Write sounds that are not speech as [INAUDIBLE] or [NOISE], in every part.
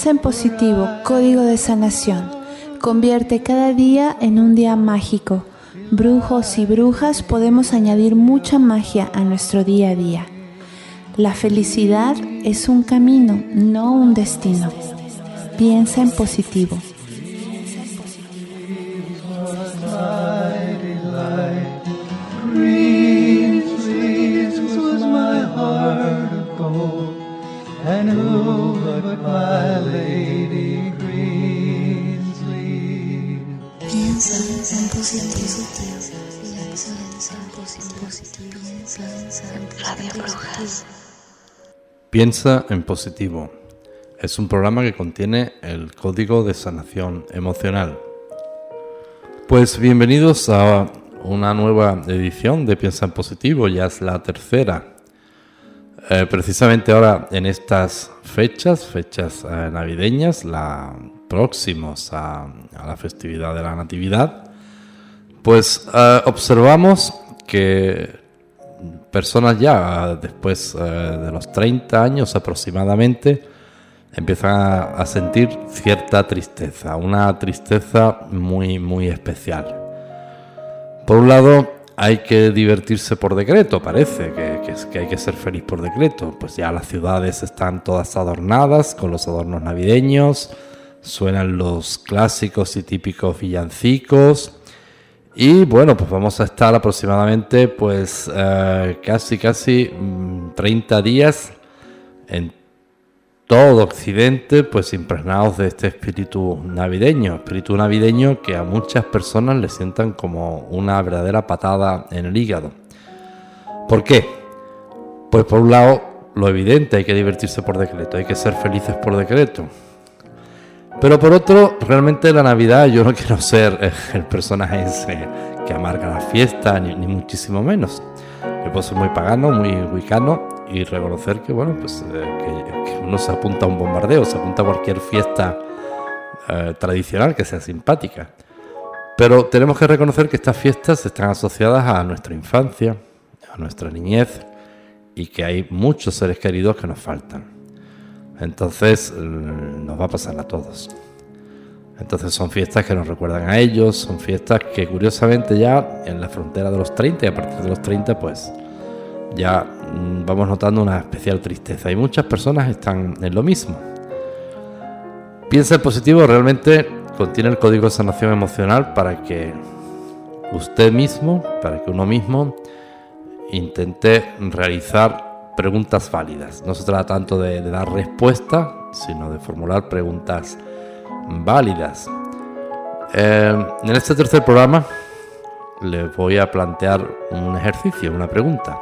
Piensa en positivo, código de sanación. Convierte cada día en un día mágico. Brujos y brujas podemos añadir mucha magia a nuestro día a día. La felicidad es un camino, no un destino. Piensa en positivo. Piensa en positivo. Es un programa que contiene el código de sanación emocional. Pues bienvenidos a una nueva edición de Piensa en positivo, ya es la tercera. Eh, precisamente ahora en estas fechas, fechas eh, navideñas, la, próximos a, la festividad de la Natividad, pues eh, observamos que personas ya después eh, de los 30 años aproximadamente empiezan a, sentir cierta tristeza, una tristeza muy muy especial. Por un lado, hay que divertirse por decreto, parece que, que hay que ser feliz por decreto. Pues ya las ciudades están todas adornadas con los adornos navideños, suenan los clásicos y típicos villancicos. Y bueno, pues vamos a estar aproximadamente pues eh, casi casi mm, 30 días en todo Occidente pues impregnados de este espíritu navideño, espíritu navideño que a muchas personas le sientan como una verdadera patada en el hígado. ¿Por qué? Pues por un lado, lo evidente, hay que divertirse por decreto, hay que ser felices por decreto. Pero por otro, realmente la Navidad yo no quiero ser eh, el personaje ese que amarga la fiesta, ni, muchísimo menos. Yo puedo ser muy pagano, muy wicano y reconocer que, bueno, pues eh, uno se apunta a un bombardeo, se apunta a cualquier fiesta eh, tradicional que sea simpática. Pero tenemos que reconocer que estas fiestas están asociadas a nuestra infancia, a nuestra niñez y que hay muchos seres queridos que nos faltan. Entonces mm, nos va a pasar a todos. Entonces son fiestas que nos recuerdan a ellos, son fiestas que curiosamente ya en la frontera de los 30 y a partir de los 30 pues ya mm, vamos notando una especial tristeza y muchas personas están en lo mismo. Piensa en positivo realmente contiene el código de sanación emocional para que usted mismo, para que uno mismo intente realizar preguntas válidas. No se trata tanto de, dar respuesta, sino de formular preguntas válidas. Eh, en este tercer programa les voy a plantear un ejercicio, una pregunta.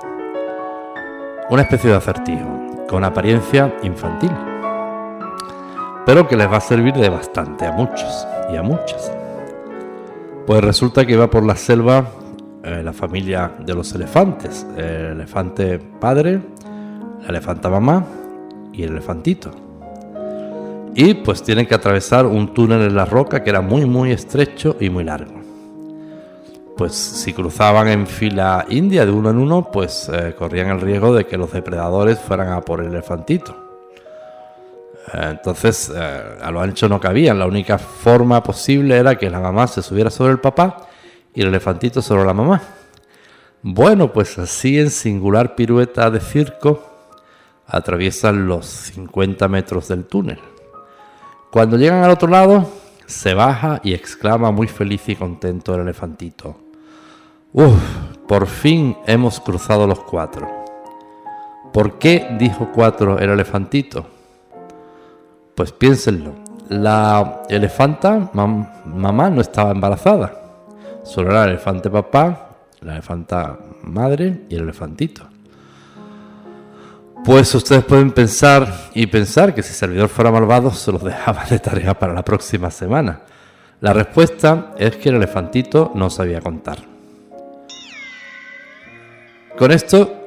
Una especie de acertijo, con apariencia infantil, pero que les va a servir de bastante a muchos y a muchas. Pues resulta que va por la selva eh, la familia de los elefantes, el elefante padre, la elefanta mamá y el elefantito. Y pues tienen que atravesar un túnel en la roca que era muy muy estrecho y muy largo. Pues si cruzaban en fila india de uno en uno, pues eh, corrían el riesgo de que los depredadores fueran a por el elefantito. Eh, Entonces, eh, a lo ancho no cabían. La única forma posible era que la mamá se subiera sobre el papá y el elefantito sobre la mamá. Bueno, pues así en singular pirueta de circo atraviesan los 50 metros del túnel. Cuando llegan al otro lado, se baja y exclama muy feliz y contento el elefantito. Uf, por fin hemos cruzado los cuatro. ¿Por qué dijo cuatro el elefantito? Pues piénsenlo. La elefanta, mamá, no estaba embarazada. Solo era el elefante papá, la elefanta madre y el elefantito. Pues ustedes pueden pensar y pensar que si el servidor fuera malvado se los dejaba de tarea para la próxima semana. La respuesta es que el elefantito no sabía contar. Con esto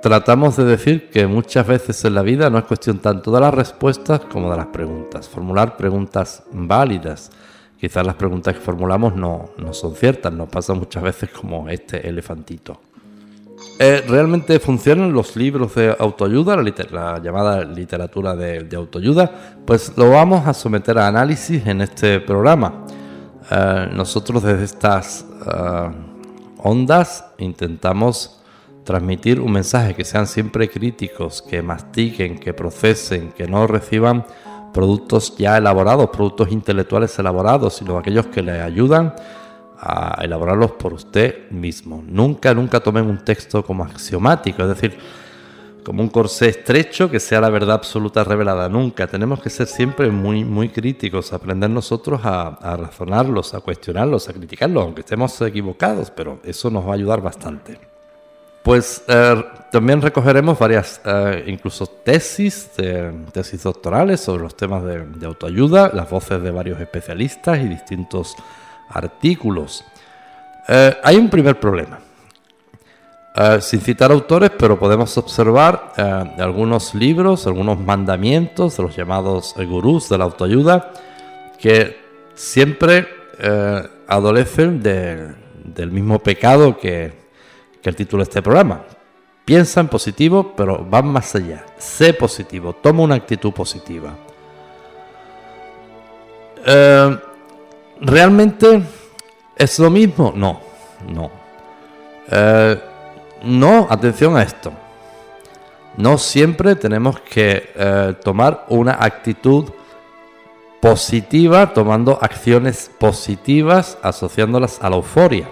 tratamos de decir que muchas veces en la vida no es cuestión tanto de las respuestas como de las preguntas. Formular preguntas válidas. Quizás las preguntas que formulamos no, no son ciertas, nos pasa muchas veces como este elefantito. Eh, ¿Realmente funcionan los libros de autoayuda, la, llamada literatura de, autoayuda? Pues lo vamos a someter a análisis en este programa. Eh, nosotros desde estas eh, ondas intentamos transmitir un mensaje que sean siempre críticos, que mastiquen, que procesen, que no reciban productos ya elaborados, productos intelectuales elaborados, sino aquellos que les ayudan a elaborarlos por usted mismo. Nunca, nunca tomen un texto como axiomático, es decir, como un corsé estrecho que sea la verdad absoluta revelada. Nunca. Tenemos que ser siempre muy, muy críticos, aprender nosotros a, razonarlos, a cuestionarlos, a criticarlos, aunque estemos equivocados, pero eso nos va a ayudar bastante. Pues eh, también recogeremos varias, eh, incluso tesis, tesis doctorales sobre los temas de autoayuda, las voces de varios especialistas y distintos artículos. Eh, hay un primer problema. Eh, sin citar autores, pero podemos observar eh, algunos libros, algunos mandamientos de los llamados gurús de la autoayuda, que siempre adolecen del mismo pecado que, el título de este programa. Piensa en positivo, pero van más allá. Sé positivo, toma una actitud positiva. ¿Realmente es lo mismo? No, no. Eh, no, atención a esto. No siempre tenemos que eh, tomar una actitud positiva, tomando acciones positivas, asociándolas a la euforia.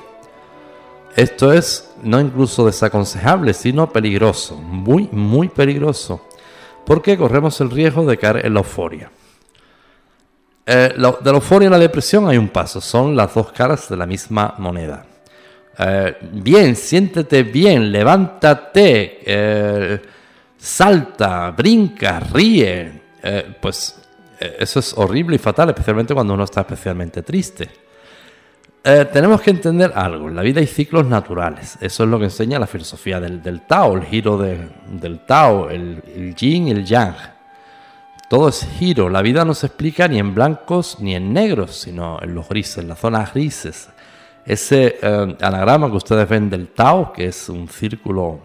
Esto es no incluso desaconsejable, sino peligroso, muy, muy peligroso, porque corremos el riesgo de caer en la euforia. Eh, de la euforia a la depresión hay un paso, son las dos caras de la misma moneda. Eh, bien, siéntete bien, levántate, eh, salta, brinca, ríe. pues eso es horrible y fatal, especialmente cuando uno está especialmente triste. tenemos que entender algo, en la vida hay ciclos naturales, eso es lo que enseña la filosofía del, Tao, el giro del Tao, el yin y el yang. Todo es giro. La vida no se explica ni en blancos ni en negros, sino en los grises, en las zonas grises. Ese eh, anagrama que ustedes ven del Tao, que es un círculo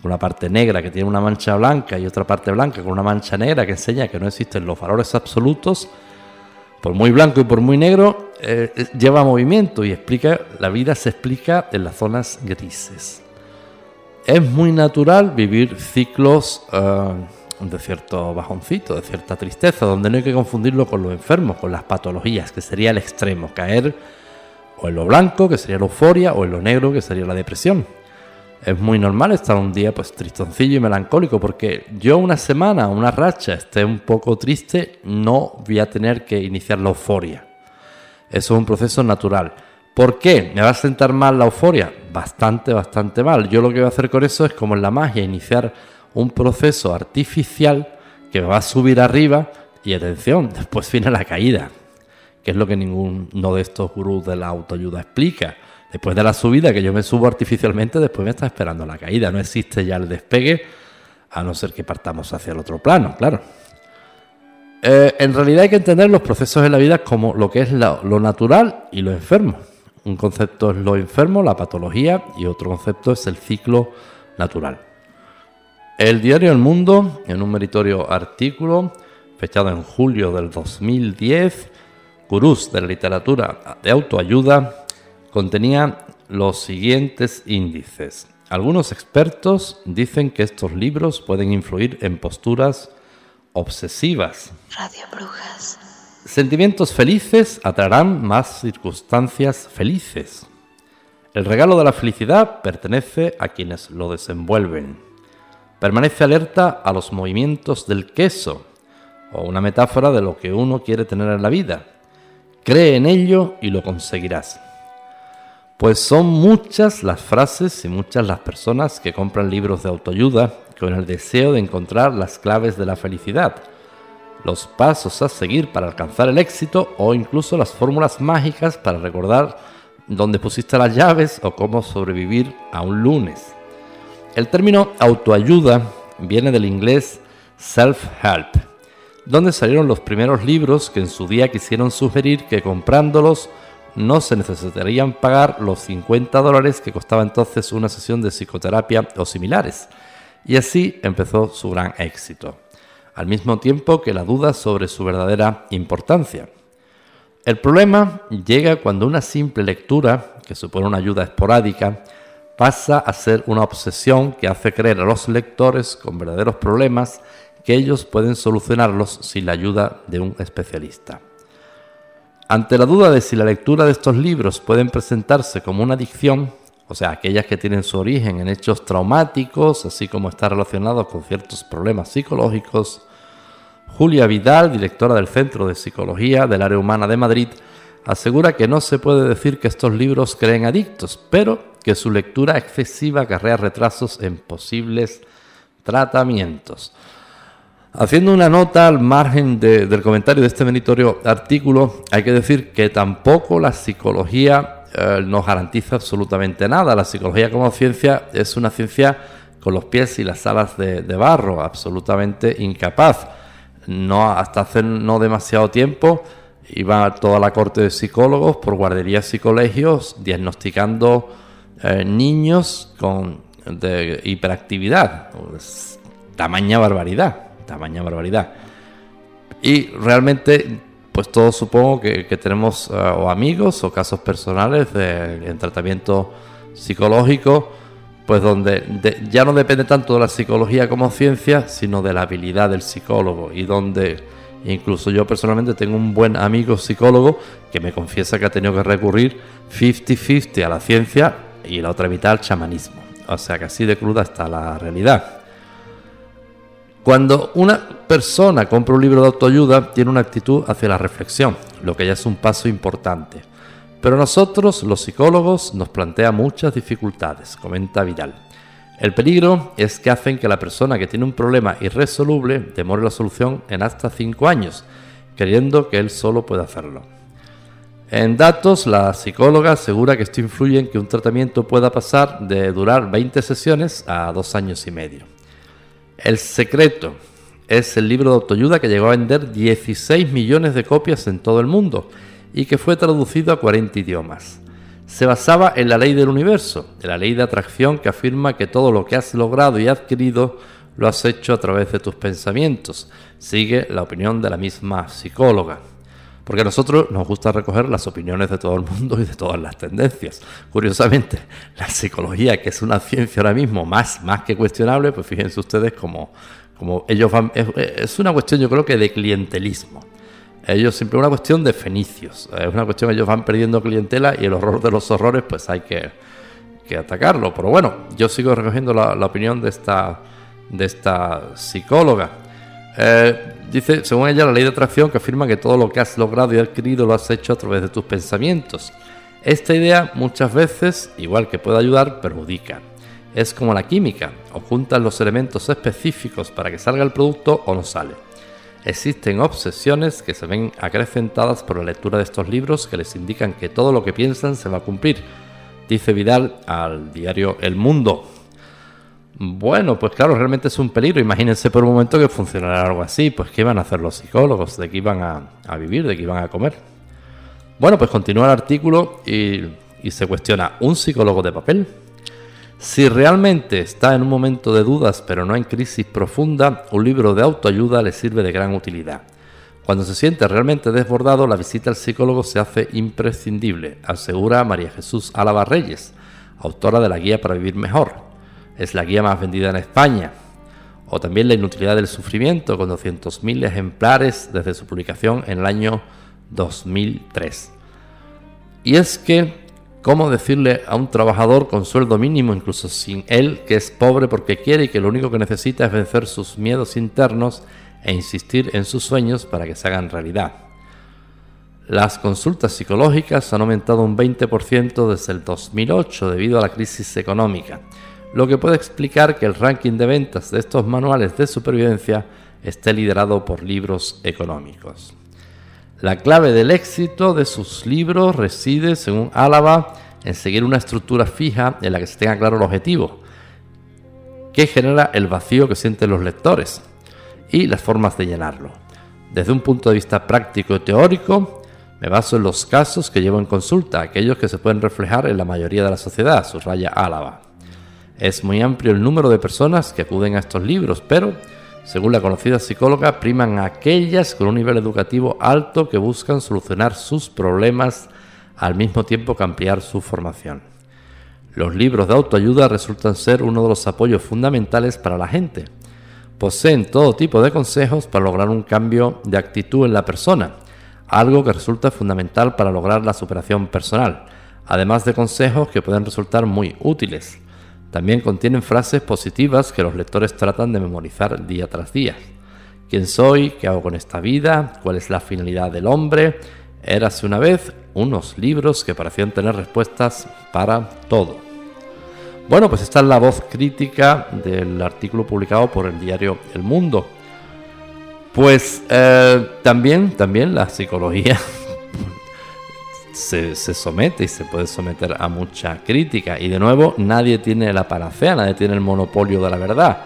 con una parte negra que tiene una mancha blanca y otra parte blanca con una mancha negra que enseña que no existen los valores absolutos, por muy blanco y por muy negro, eh, eh, lleva movimiento y explica, la vida se explica en las zonas grises. Es muy natural vivir ciclos de cierto bajoncito, de cierta tristeza, donde no hay que confundirlo con los enfermos, con las patologías, que sería el extremo, caer o en lo blanco, que sería la euforia, o en lo negro, que sería la depresión. Es muy normal estar un día pues tristoncillo y melancólico, porque yo una semana, una racha, esté un poco triste, no voy a tener que iniciar la euforia. Eso es un proceso natural. ¿Por qué? ¿Me va a sentar mal la euforia? Bastante, bastante mal. Yo lo que voy a hacer con eso es como en la magia, iniciar un proceso artificial que va a subir arriba y atención, después viene la caída, que es lo que ninguno de estos gurús de la autoayuda explica. Después de la subida que yo me subo artificialmente, después me está esperando la caída. No existe ya el despegue, a no ser que partamos hacia el otro plano, claro. Eh, en realidad hay que entender los procesos de la vida como lo que es lo natural y lo enfermo. Un concepto es lo enfermo, la patología, y otro concepto es el ciclo natural. El diario El Mundo, en un meritorio artículo fechado en julio del 2010, Gurús de la literatura de autoayuda, contenía los siguientes índices. Algunos expertos dicen que estos libros pueden influir en posturas obsesivas. Radio Brujas. Sentimientos felices atraerán más circunstancias felices. El regalo de la felicidad pertenece a quienes lo desenvuelven. Permanece alerta a los movimientos del queso, o una metáfora de lo que uno quiere tener en la vida. Cree en ello y lo conseguirás. Pues son muchas las frases y muchas las personas que compran libros de autoayuda con el deseo de encontrar las claves de la felicidad, los pasos a seguir para alcanzar el éxito o incluso las fórmulas mágicas para recordar dónde pusiste las llaves o cómo sobrevivir a un lunes. El término autoayuda viene del inglés self-help, donde salieron los primeros libros que en su día quisieron sugerir que comprándolos no se necesitarían pagar los 50 dólares que costaba entonces una sesión de psicoterapia o similares. Y así empezó su gran éxito, al mismo tiempo que la duda sobre su verdadera importancia. El problema llega cuando una simple lectura, que supone una ayuda esporádica, pasa a ser una obsesión que hace creer a los lectores con verdaderos problemas que ellos pueden solucionarlos sin la ayuda de un especialista. Ante la duda de si la lectura de estos libros pueden presentarse como una adicción, o sea, aquellas que tienen su origen en hechos traumáticos, así como está relacionados con ciertos problemas psicológicos, Julia Vidal, directora del Centro de Psicología del Área Humana de Madrid, asegura que no se puede decir que estos libros creen adictos, pero que su lectura excesiva acarrea retrasos en posibles tratamientos. Haciendo una nota al margen del comentario de este meritorio artículo, hay que decir que tampoco la psicología eh, nos garantiza absolutamente nada. La psicología como ciencia es una ciencia con los pies y las alas de, barro, absolutamente incapaz. No, hasta hace no demasiado tiempo iba toda la corte de psicólogos por guarderías y colegios diagnosticando eh, niños con de hiperactividad. tamaña barbaridad tamaña barbaridad. Y realmente, pues todos supongo que, tenemos eh, o amigos o casos personales en tratamiento psicológico, pues donde ya no depende tanto de la psicología como ciencia, sino de la habilidad del psicólogo y donde incluso yo personalmente tengo un buen amigo psicólogo que me confiesa que ha tenido que recurrir 50-50 a la ciencia y la otra mitad al chamanismo. O sea que así de cruda está la realidad. Cuando una persona compra un libro de autoayuda, tiene una actitud hacia la reflexión, lo que ya es un paso importante. Pero nosotros, los psicólogos, nos plantea muchas dificultades, comenta Vidal. El peligro es que hacen que la persona que tiene un problema irresoluble demore la solución en hasta 5 años, creyendo que él solo puede hacerlo. En datos, la psicóloga asegura que esto influye en que un tratamiento pueda pasar de durar 20 sesiones a 2 años y medio. El secreto es el libro de autoayuda que llegó a vender 16 millones de copias en todo el mundo y que fue traducido a 40 idiomas. Se basaba en la ley del universo, en la ley de atracción que afirma que todo lo que has logrado y adquirido lo has hecho a través de tus pensamientos. Sigue la opinión de la misma psicóloga porque a nosotros nos gusta recoger las opiniones de todo el mundo y de todas las tendencias. Curiosamente, la psicología, que es una ciencia ahora mismo más, más que cuestionable, pues fíjense ustedes como, como ellos van, es, una cuestión yo creo que de clientelismo. Ellos siempre una cuestión de fenicios, es una cuestión que ellos van perdiendo clientela y el horror de los horrores pues hay que, que atacarlo. Pero bueno, yo sigo recogiendo la, opinión de esta, de esta psicóloga. Eh, dice, según ella, la ley de atracción que afirma que todo lo que has logrado y adquirido lo has hecho a través de tus pensamientos. Esta idea muchas veces, igual que puede ayudar, perjudica. Es como la química, o juntas los elementos específicos para que salga el producto o no sale. Existen obsesiones que se ven acrecentadas por la lectura de estos libros que les indican que todo lo que piensan se va a cumplir, dice Vidal al diario El Mundo. Bueno, pues claro, realmente es un peligro. Imagínense por un momento que funcionara algo así. Pues ¿qué iban a hacer los psicólogos? ¿De qué iban a, vivir? ¿De qué iban a comer? Bueno, pues continúa el artículo y, y se cuestiona, ¿un psicólogo de papel? Si realmente está en un momento de dudas pero no en crisis profunda, un libro de autoayuda le sirve de gran utilidad. Cuando se siente realmente desbordado, la visita al psicólogo se hace imprescindible, asegura María Jesús Álava Reyes, autora de la Guía para Vivir Mejor, es la guía más vendida en España. O también La inutilidad del sufrimiento, con 200.000 ejemplares desde su publicación en el año 2003. Y es que ¿Cómo decirle a un trabajador con sueldo mínimo, incluso sin él, que es pobre porque quiere y que lo único que necesita es vencer sus miedos internos e insistir en sus sueños para que se hagan realidad? Las consultas psicológicas han aumentado un 20% desde el 2008 debido a la crisis económica, lo que puede explicar que el ranking de ventas de estos manuales de supervivencia esté liderado por libros económicos. La clave del éxito de sus libros reside, según Álava, en seguir una estructura fija en la que se tenga claro el objetivo, que genera el vacío que sienten los lectores y las formas de llenarlo. Desde un punto de vista práctico y teórico, me baso en los casos que llevo en consulta, aquellos que se pueden reflejar en la mayoría de la sociedad, subraya Álava. Es muy amplio el número de personas que acuden a estos libros, pero, según la conocida psicóloga, priman aquellas con un nivel educativo alto que buscan solucionar sus problemas al mismo tiempo que ampliar su formación. Los libros de autoayuda resultan ser uno de los apoyos fundamentales para la gente. Poseen todo tipo de consejos para lograr un cambio de actitud en la persona, algo que resulta fundamental para lograr la superación personal, además de consejos que pueden resultar muy útiles. También contienen frases positivas que los lectores tratan de memorizar día tras día. ¿Quién soy? ¿Qué hago con esta vida? ¿Cuál es la finalidad del hombre? Érase una vez unos libros que parecían tener respuestas para todo. Bueno, pues esta es la voz crítica del artículo publicado por el diario El Mundo. Pues eh, también, también la psicología [LAUGHS] se, somete y se puede someter a mucha crítica. Y de nuevo, nadie tiene la panacea, nadie tiene el monopolio de la verdad.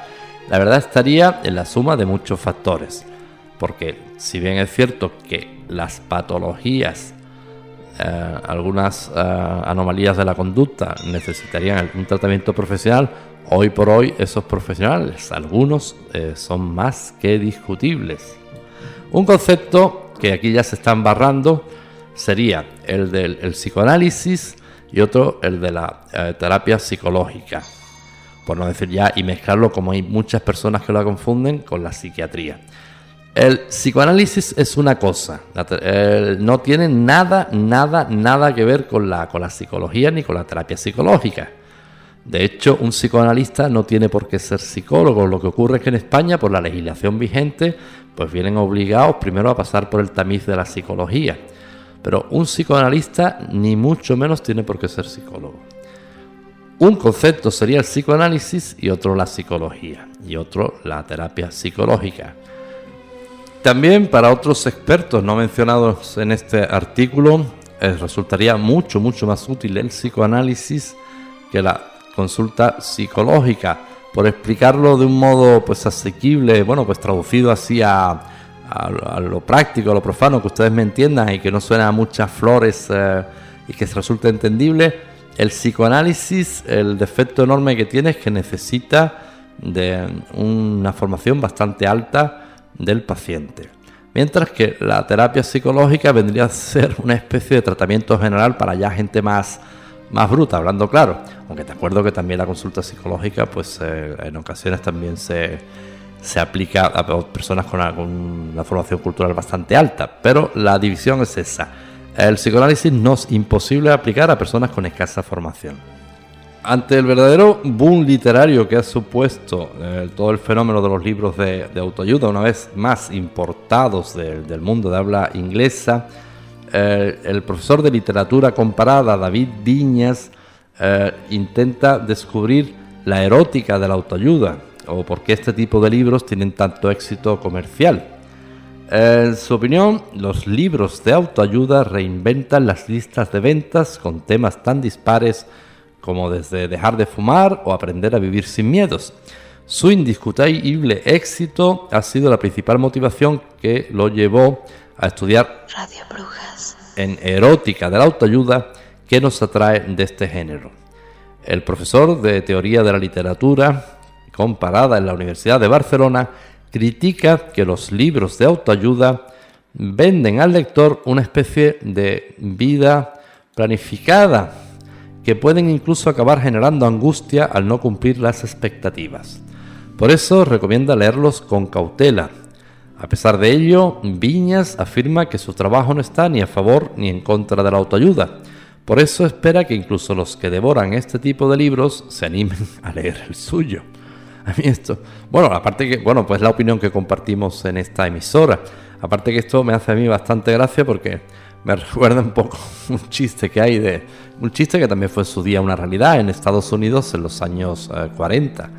La verdad estaría en la suma de muchos factores. Porque si bien es cierto que las patologías, eh, algunas eh, anomalías de la conducta necesitarían un tratamiento profesional, hoy por hoy esos profesionales, algunos eh, son más que discutibles. Un concepto que aquí ya se están barrando sería el del psicoanálisis y otro el de la eh, terapia psicológica, por no decir ya y mezclarlo como hay muchas personas que lo confunden con la psiquiatría. El psicoanálisis es una cosa, no tiene nada, nada, nada que ver con la, con la psicología ni con la terapia psicológica. De hecho, un psicoanalista no tiene por qué ser psicólogo. Lo que ocurre es que en España, por la legislación vigente, pues vienen obligados primero a pasar por el tamiz de la psicología. Pero un psicoanalista ni mucho menos tiene por qué ser psicólogo. Un concepto sería el psicoanálisis y otro la psicología y otro la terapia psicológica. También para otros expertos no mencionados en este artículo eh, resultaría mucho, mucho más útil el psicoanálisis que la consulta psicológica. Por explicarlo de un modo pues asequible, bueno, pues traducido así a, a, lo práctico, a lo profano, que ustedes me entiendan y que no suena a muchas flores eh, y que resulte entendible, el psicoanálisis, el defecto enorme que tiene es que necesita de una formación bastante alta del paciente. Mientras que la terapia psicológica vendría a ser una especie de tratamiento general para ya gente más, más bruta, hablando claro. Aunque te acuerdo que también la consulta psicológica, pues eh, en ocasiones también se, se aplica a personas con una, formación cultural bastante alta, pero la división es esa. El psicoanálisis no es imposible aplicar a personas con escasa formación. Ante el verdadero boom literario que ha supuesto eh, todo el fenómeno de los libros de, autoayuda, una vez más importados del mundo de habla inglesa, eh, el profesor de literatura comparada, David Viñas, eh, intenta descubrir la erótica de la autoayuda, o por qué este tipo de libros tienen tanto éxito comercial. En su opinión, los libros de autoayuda reinventan las listas de ventas con temas tan dispares como desde dejar de fumar o aprender a vivir sin miedos. Su indiscutible éxito ha sido la principal motivación que lo llevó a estudiar Radio Brujas. en erótica de la autoayuda que nos atrae de este género. El profesor de teoría de la literatura comparada en la Universidad de Barcelona, critica que los libros de autoayuda venden al lector una especie de vida planificada que pueden incluso acabar generando angustia al no cumplir las expectativas. Por eso recomienda leerlos con cautela. A pesar de ello, Viñas afirma que su trabajo no está ni a favor ni en contra de la autoayuda, Por eso espera que incluso los que devoran este tipo de libros se animen a leer el suyo. [LAUGHS] A mí esto, bueno, aparte que, bueno, pues la opinión que compartimos en esta emisora. Aparte que esto me hace a mí bastante gracia porque me [LAUGHS] recuerda un poco un chiste que hay de un chiste que también fue en su día una realidad en Estados Unidos en los años 40.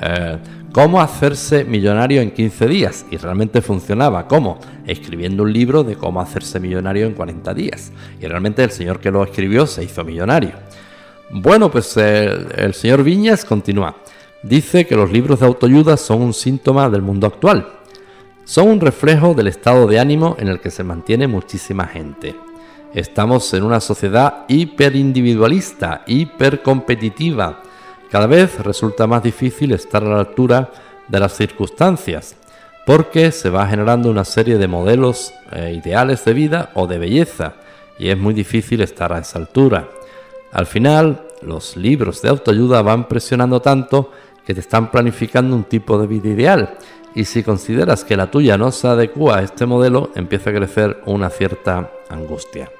Eh, ¿Cómo hacerse millonario en 15 días? Y realmente funcionaba. ¿Cómo? Escribiendo un libro de cómo hacerse millonario en 40 días. Y realmente el señor que lo escribió se hizo millonario. Bueno, pues el señor Viñas continúa. Dice que los libros de autoayuda son un síntoma del mundo actual. Son un reflejo del estado de ánimo en el que se mantiene muchísima gente. Estamos en una sociedad hiperindividualista, hipercompetitiva, cada vez resulta más difícil estar a la altura de las circunstancias, porque se va generando una serie de modelos eh, ideales de vida o de belleza, y es muy difícil estar a esa altura. Al final, los libros de autoayuda van presionando tanto que te están planificando un tipo de vida ideal, y si consideras que la tuya no se adecua a este modelo, empieza a crecer una cierta angustia.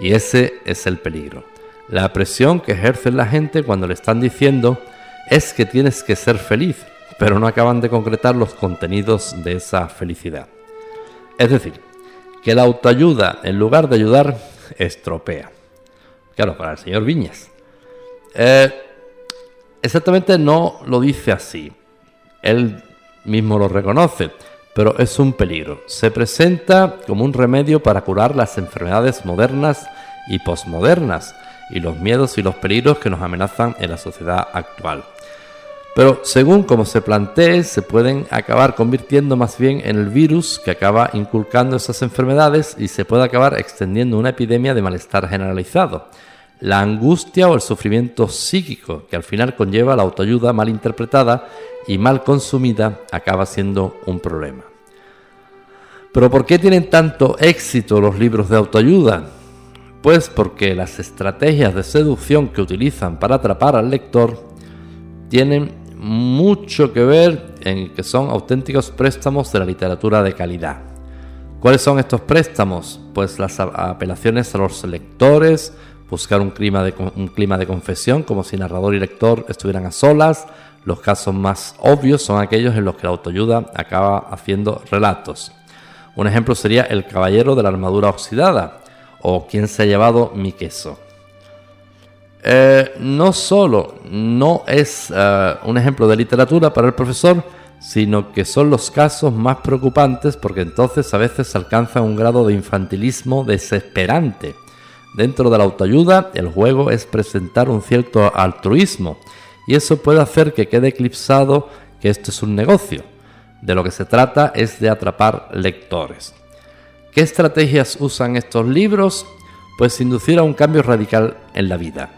Y ese es el peligro. La presión que ejerce la gente cuando le están diciendo es que tienes que ser feliz, pero no acaban de concretar los contenidos de esa felicidad. Es decir, que la autoayuda, en lugar de ayudar, estropea. Claro, para el señor Viñas. Eh, exactamente no lo dice así. Él mismo lo reconoce, pero es un peligro. Se presenta como un remedio para curar las enfermedades modernas y posmodernas y los miedos y los peligros que nos amenazan en la sociedad actual. Pero según como se plantee, se pueden acabar convirtiendo más bien en el virus que acaba inculcando esas enfermedades y se puede acabar extendiendo una epidemia de malestar generalizado. La angustia o el sufrimiento psíquico que al final conlleva la autoayuda mal interpretada y mal consumida acaba siendo un problema. Pero ¿por qué tienen tanto éxito los libros de autoayuda? Pues porque las estrategias de seducción que utilizan para atrapar al lector tienen mucho que ver en que son auténticos préstamos de la literatura de calidad. ¿Cuáles son estos préstamos? Pues las apelaciones a los lectores, buscar un clima de, un clima de confesión, como si narrador y lector estuvieran a solas. Los casos más obvios son aquellos en los que la autoayuda acaba haciendo relatos. Un ejemplo sería El Caballero de la Armadura Oxidada, o quién se ha llevado mi queso. Eh, no solo no es eh, un ejemplo de literatura para el profesor, sino que son los casos más preocupantes porque entonces a veces se alcanza un grado de infantilismo desesperante. Dentro de la autoayuda, el juego es presentar un cierto altruismo y eso puede hacer que quede eclipsado que esto es un negocio. De lo que se trata es de atrapar lectores. ¿Qué estrategias usan estos libros? Pues inducir a un cambio radical en la vida,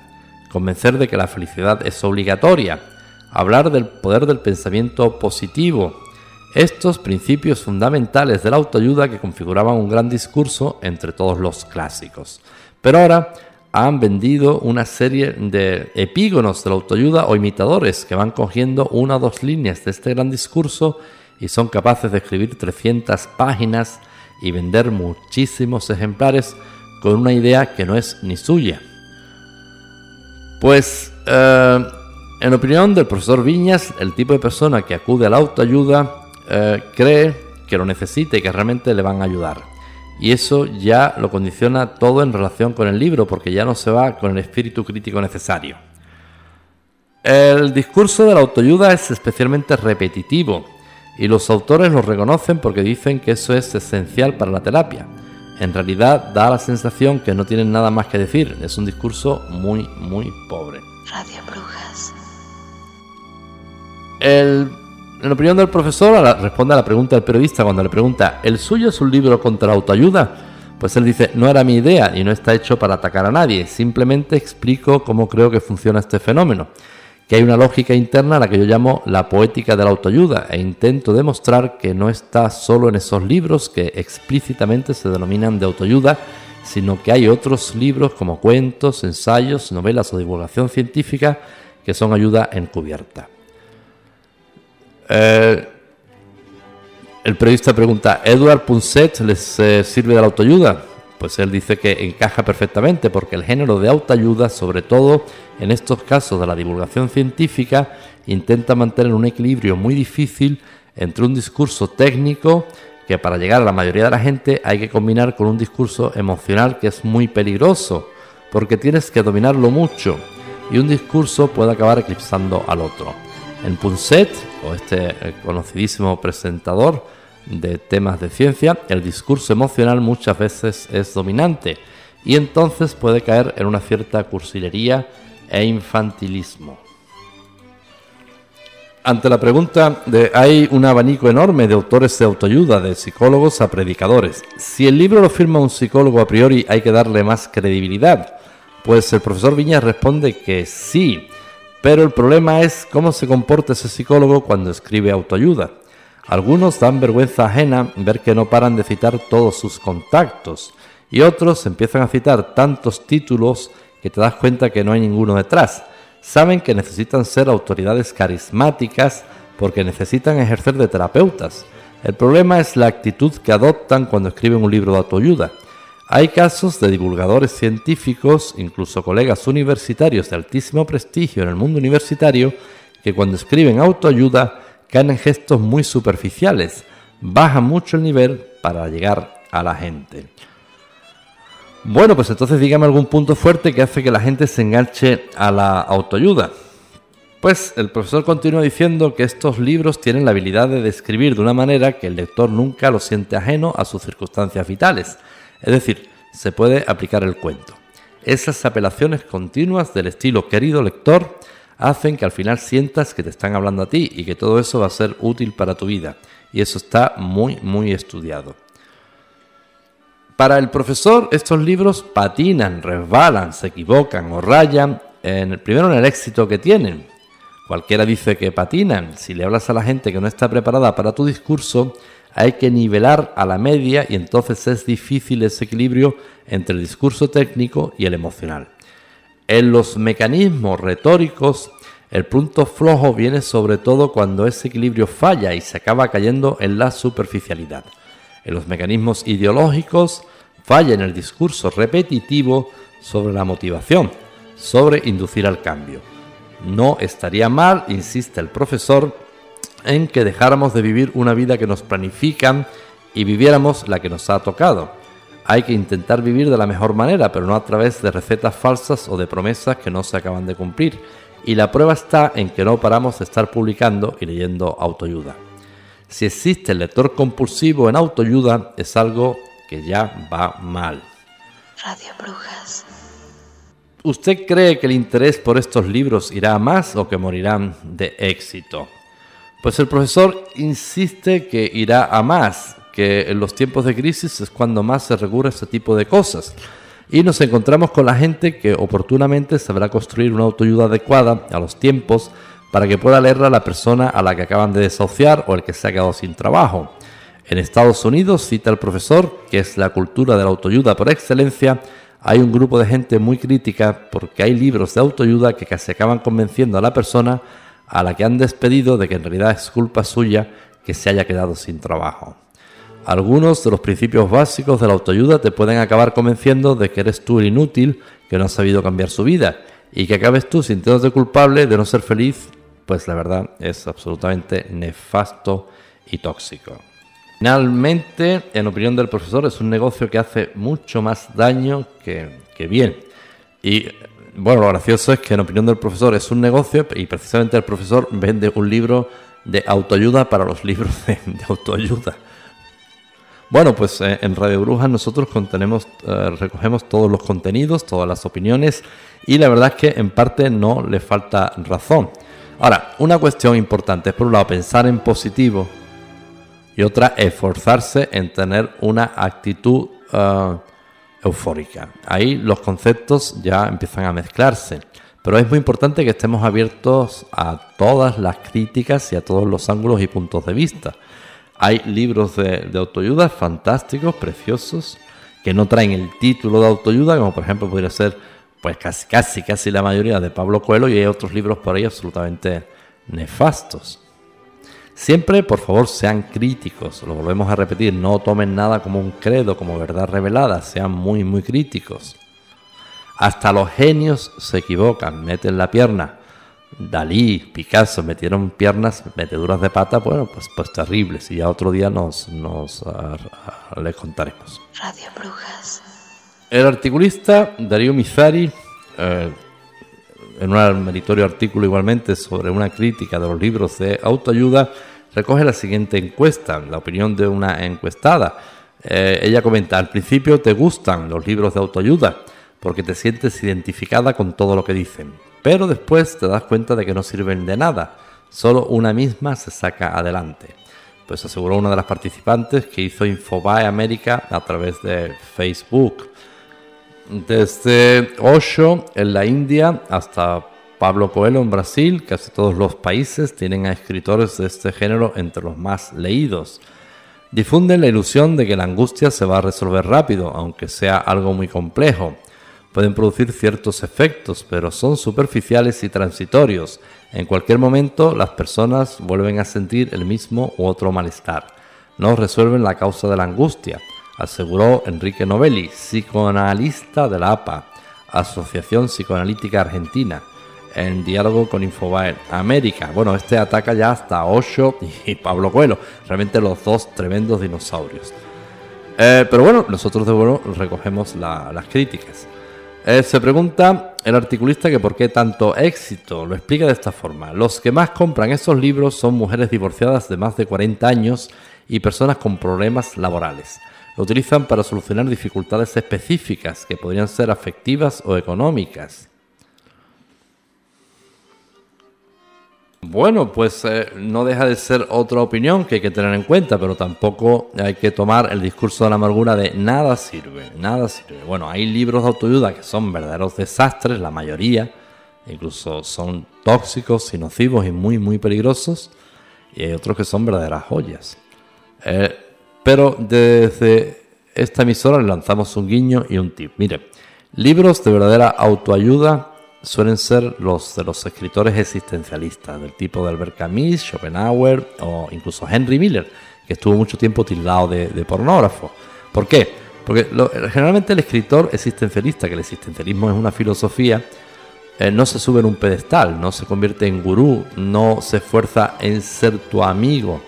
convencer de que la felicidad es obligatoria, hablar del poder del pensamiento positivo, estos principios fundamentales de la autoayuda que configuraban un gran discurso entre todos los clásicos. Pero ahora han vendido una serie de epígonos de la autoayuda o imitadores que van cogiendo una o dos líneas de este gran discurso y son capaces de escribir 300 páginas y vender muchísimos ejemplares con una idea que no es ni suya. Pues, eh, en opinión del profesor Viñas, el tipo de persona que acude a la autoayuda eh, cree que lo necesita y que realmente le van a ayudar. Y eso ya lo condiciona todo en relación con el libro, porque ya no se va con el espíritu crítico necesario. El discurso de la autoayuda es especialmente repetitivo y los autores lo reconocen porque dicen que eso es esencial para la terapia. En realidad da la sensación que no tienen nada más que decir, es un discurso muy, muy pobre. Radio Brujas. En opinión del profesor, responde a la pregunta del periodista cuando le pregunta, ¿el suyo es un libro contra la autoayuda? Pues él dice, no era mi idea y no está hecho para atacar a nadie, simplemente explico cómo creo que funciona este fenómeno que hay una lógica interna a la que yo llamo la poética de la autoayuda e intento demostrar que no está solo en esos libros que explícitamente se denominan de autoayuda, sino que hay otros libros como cuentos, ensayos, novelas o divulgación científica que son ayuda encubierta. Eh, el periodista pregunta, ¿Edward Punset les eh, sirve de la autoayuda? Pues él dice que encaja perfectamente porque el género de autoayuda, sobre todo en estos casos de la divulgación científica, intenta mantener un equilibrio muy difícil entre un discurso técnico que para llegar a la mayoría de la gente hay que combinar con un discurso emocional que es muy peligroso, porque tienes que dominarlo mucho y un discurso puede acabar eclipsando al otro. En Punset, o este eh, conocidísimo presentador de temas de ciencia, el discurso emocional muchas veces es dominante y entonces puede caer en una cierta cursilería e infantilismo. Ante la pregunta de hay un abanico enorme de autores de autoayuda, de psicólogos a predicadores. Si el libro lo firma un psicólogo a priori hay que darle más credibilidad. Pues el profesor Viñas responde que sí, pero el problema es cómo se comporta ese psicólogo cuando escribe autoayuda. Algunos dan vergüenza ajena ver que no paran de citar todos sus contactos y otros empiezan a citar tantos títulos que te das cuenta que no hay ninguno detrás saben que necesitan ser autoridades carismáticas porque necesitan ejercer de terapeutas. El problema es la actitud que adoptan cuando escriben un libro de autoayuda. Hay casos de divulgadores científicos, incluso colegas universitarios de altísimo prestigio en el mundo universitario, que cuando escriben autoayuda caen en gestos muy superficiales, bajan mucho el nivel para llegar a la gente. Bueno, pues entonces dígame algún punto fuerte que hace que la gente se enganche a la autoayuda. Pues el profesor continúa diciendo que estos libros tienen la habilidad de describir de una manera que el lector nunca lo siente ajeno a sus circunstancias vitales. Es decir, se puede aplicar el cuento. Esas apelaciones continuas del estilo querido lector hacen que al final sientas que te están hablando a ti y que todo eso va a ser útil para tu vida. Y eso está muy, muy estudiado. Para el profesor estos libros patinan, resbalan, se equivocan o rayan, en, primero en el éxito que tienen. Cualquiera dice que patinan. Si le hablas a la gente que no está preparada para tu discurso, hay que nivelar a la media y entonces es difícil ese equilibrio entre el discurso técnico y el emocional. En los mecanismos retóricos, el punto flojo viene sobre todo cuando ese equilibrio falla y se acaba cayendo en la superficialidad en los mecanismos ideológicos, falla en el discurso repetitivo sobre la motivación, sobre inducir al cambio. No estaría mal, insiste el profesor, en que dejáramos de vivir una vida que nos planifican y viviéramos la que nos ha tocado. Hay que intentar vivir de la mejor manera, pero no a través de recetas falsas o de promesas que no se acaban de cumplir. Y la prueba está en que no paramos de estar publicando y leyendo autoayuda. Si existe el lector compulsivo en autoayuda, es algo que ya va mal. Radio Brujas. ¿Usted cree que el interés por estos libros irá a más o que morirán de éxito? Pues el profesor insiste que irá a más, que en los tiempos de crisis es cuando más se recurre a este tipo de cosas. Y nos encontramos con la gente que oportunamente sabrá construir una autoayuda adecuada a los tiempos para que pueda leerla la persona a la que acaban de desahuciar o el que se ha quedado sin trabajo. En Estados Unidos, cita el profesor, que es la cultura de la autoayuda por excelencia, hay un grupo de gente muy crítica porque hay libros de autoayuda que casi acaban convenciendo a la persona a la que han despedido de que en realidad es culpa suya que se haya quedado sin trabajo. Algunos de los principios básicos de la autoayuda te pueden acabar convenciendo de que eres tú el inútil que no has sabido cambiar su vida y que acabes tú sintiéndote culpable de no ser feliz pues la verdad es absolutamente nefasto y tóxico. Finalmente, en opinión del profesor, es un negocio que hace mucho más daño que, bien. Y bueno, lo gracioso es que en opinión del profesor es un negocio y precisamente el profesor vende un libro de autoayuda para los libros de, autoayuda. Bueno, pues eh, en Radio Brujas nosotros contenemos, eh, recogemos todos los contenidos, todas las opiniones y la verdad es que en parte no le falta razón. Ahora, una cuestión importante es por un lado pensar en positivo y otra esforzarse en tener una actitud eh, eufórica. Ahí los conceptos ya empiezan a mezclarse. Pero es muy importante que estemos abiertos a todas las críticas y a todos los ángulos y puntos de vista. Hay libros de, autoayuda fantásticos, preciosos, que no traen el título de autoayuda, como por ejemplo podría ser pues casi, casi, casi la mayoría de Pablo Coelho y hay otros libros por ahí absolutamente nefastos. Siempre, por favor, sean críticos. Lo volvemos a repetir, no tomen nada como un credo, como verdad revelada, sean muy, muy críticos. Hasta los genios se equivocan, meten la pierna. Dalí, Picasso metieron piernas meteduras de pata, bueno, pues, pues terribles. Y ya otro día nos, nos ah, ah, les contaremos. Radio Brujas. El articulista Darío Mizari, eh, en un meritorio artículo igualmente sobre una crítica de los libros de autoayuda, recoge la siguiente encuesta, la opinión de una encuestada. Eh, ella comenta, al principio te gustan los libros de autoayuda porque te sientes identificada con todo lo que dicen, pero después te das cuenta de que no sirven de nada, solo una misma se saca adelante. Pues aseguró una de las participantes que hizo Infobae América a través de Facebook. Desde Osho en la India hasta Pablo Coelho en Brasil, casi todos los países tienen a escritores de este género entre los más leídos. Difunden la ilusión de que la angustia se va a resolver rápido, aunque sea algo muy complejo. Pueden producir ciertos efectos, pero son superficiales y transitorios. En cualquier momento las personas vuelven a sentir el mismo u otro malestar. No resuelven la causa de la angustia aseguró Enrique Novelli, psicoanalista de la APA, Asociación Psicoanalítica Argentina, en diálogo con Infobae América. Bueno, este ataca ya hasta Osho y [LAUGHS] Pablo Coelho, realmente los dos tremendos dinosaurios. Eh, pero bueno, nosotros de bueno recogemos las críticas. Eh, se pregunta el articulista que por qué tanto éxito. Lo explica de esta forma. Los que más compran esos libros son mujeres divorciadas de más de 40 años y personas con problemas laborales lo utilizan para solucionar dificultades específicas que podrían ser afectivas o económicas. Bueno, pues eh, no deja de ser otra opinión que hay que tener en cuenta, pero tampoco hay que tomar el discurso de la amargura de nada sirve, nada sirve. Bueno, hay libros de autoayuda que son verdaderos desastres, la mayoría, incluso son tóxicos y nocivos y muy, muy peligrosos, y hay otros que son verdaderas joyas. Eh, pero desde esta emisora le lanzamos un guiño y un tip. Mire, libros de verdadera autoayuda suelen ser los de los escritores existencialistas, del tipo de Albert Camus, Schopenhauer o incluso Henry Miller, que estuvo mucho tiempo tildado de, pornógrafo. ¿Por qué? Porque generalmente el escritor existencialista, que el existencialismo es una filosofía, eh, no se sube en un pedestal, no se convierte en gurú, no se esfuerza en ser tu amigo,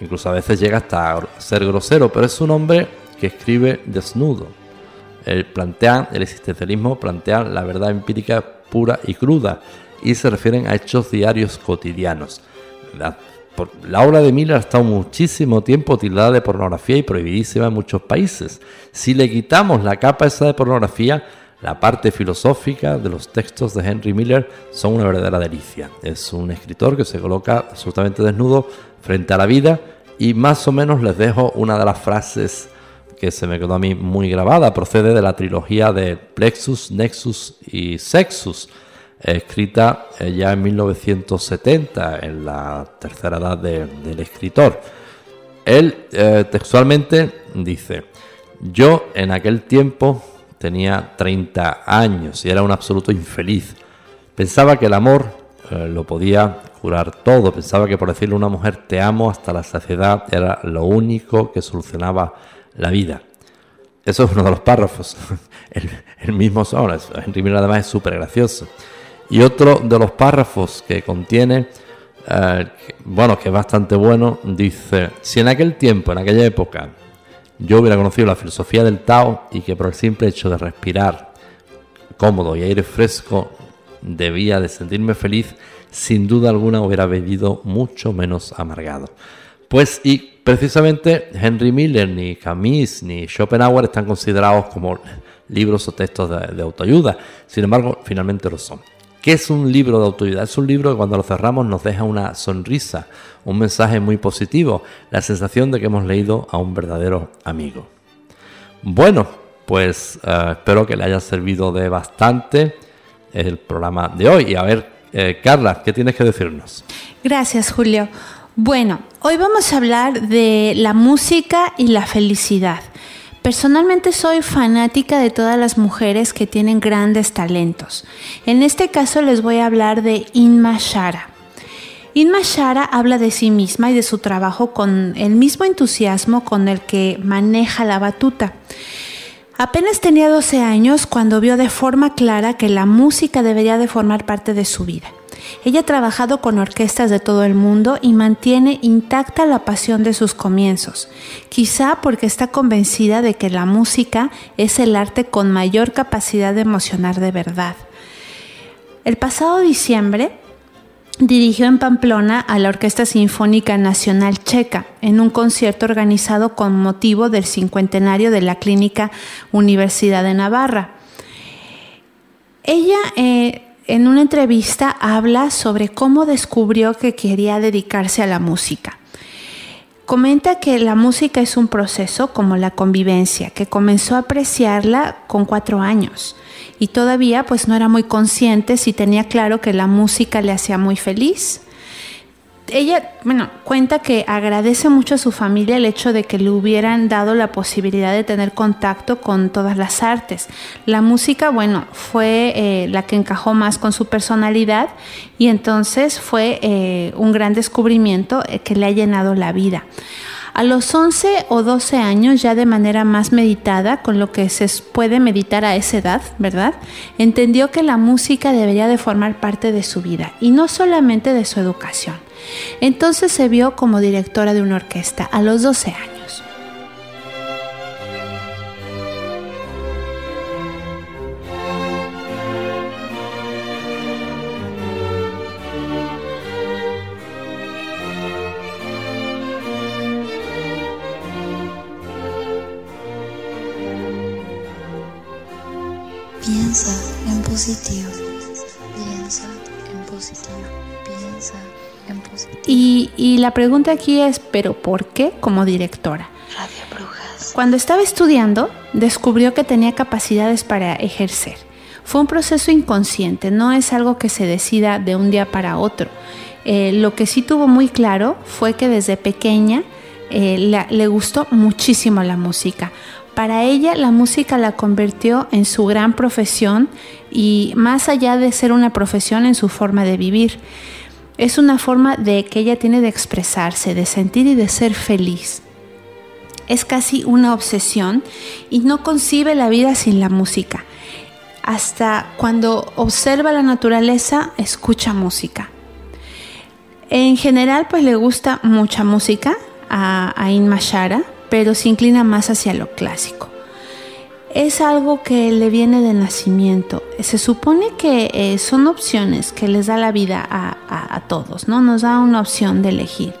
Incluso a veces llega hasta ser grosero, pero es un hombre que escribe desnudo. El, plantean, el existencialismo plantea la verdad empírica pura y cruda y se refieren a hechos diarios cotidianos. La, la obra de Miller ha estado muchísimo tiempo tildada de pornografía y prohibidísima en muchos países. Si le quitamos la capa esa de pornografía, la parte filosófica de los textos de Henry Miller son una verdadera delicia. Es un escritor que se coloca absolutamente desnudo frente a la vida y más o menos les dejo una de las frases que se me quedó a mí muy grabada. Procede de la trilogía de Plexus, Nexus y Sexus, escrita eh, ya en 1970, en la tercera edad del escritor. Él eh, textualmente dice, yo en aquel tiempo tenía 30 años y era un absoluto infeliz. Pensaba que el amor eh, lo podía curar todo. Pensaba que por decirle a una mujer te amo hasta la saciedad era lo único que solucionaba la vida. Eso es uno de los párrafos. [LAUGHS] el, mismo son. Henry además es súper gracioso. Y otro de los párrafos que contiene, eh, bueno, que es bastante bueno, dice, si en aquel tiempo, en aquella época, yo hubiera conocido la filosofía del Tao y que por el simple hecho de respirar cómodo y aire fresco debía de sentirme feliz, sin duda alguna hubiera vivido mucho menos amargado. Pues y precisamente Henry Miller, ni Camus, ni Schopenhauer están considerados como libros o textos de, de autoayuda, sin embargo finalmente lo son. ¿Qué es un libro de autoayuda? Es un libro que cuando lo cerramos nos deja una sonrisa, un mensaje muy positivo, la sensación de que hemos leído a un verdadero amigo. Bueno, pues eh, espero que le haya servido de bastante el programa de hoy. Y a ver, eh, Carla, ¿qué tienes que decirnos? Gracias, Julio. Bueno, hoy vamos a hablar de la música y la felicidad. Personalmente soy fanática de todas las mujeres que tienen grandes talentos. En este caso les voy a hablar de Inma Shara. Inma Shara habla de sí misma y de su trabajo con el mismo entusiasmo con el que maneja la batuta. Apenas tenía 12 años cuando vio de forma clara que la música debería de formar parte de su vida. Ella ha trabajado con orquestas de todo el mundo y mantiene intacta la pasión de sus comienzos, quizá porque está convencida de que la música es el arte con mayor capacidad de emocionar de verdad. El pasado diciembre, dirigió en Pamplona a la Orquesta Sinfónica Nacional Checa en un concierto organizado con motivo del cincuentenario de la Clínica Universidad de Navarra. Ella eh, en una entrevista habla sobre cómo descubrió que quería dedicarse a la música. Comenta que la música es un proceso como la convivencia, que comenzó a apreciarla con cuatro años y todavía pues no era muy consciente si tenía claro que la música le hacía muy feliz. Ella, bueno, cuenta que agradece mucho a su familia el hecho de que le hubieran dado la posibilidad de tener contacto con todas las artes. La música, bueno, fue eh, la que encajó más con su personalidad y entonces fue eh, un gran descubrimiento eh, que le ha llenado la vida. A los 11 o 12 años, ya de manera más meditada, con lo que se puede meditar a esa edad, ¿verdad? Entendió que la música debería de formar parte de su vida y no solamente de su educación. Entonces se vio como directora de una orquesta a los 12 años. Y, la pregunta aquí es, ¿pero por qué como directora? Radio Brujas. Cuando estaba estudiando, descubrió que tenía capacidades para ejercer. Fue un proceso inconsciente, no es algo que se decida de un día para otro. Eh, lo que sí tuvo muy claro fue que desde pequeña eh, la- le gustó muchísimo la música. Para ella la música la convirtió en su gran profesión y más allá de ser una profesión en su forma de vivir. Es una forma de que ella tiene de expresarse, de sentir y de ser feliz. Es casi una obsesión y no concibe la vida sin la música. Hasta cuando observa la naturaleza, escucha música. En general, pues le gusta mucha música a, a Inma Shara, pero se inclina más hacia lo clásico. Es algo que le viene de nacimiento. Se supone que eh, son opciones que les da la vida a, a- a todos, ¿no? Nos da una opción de elegir.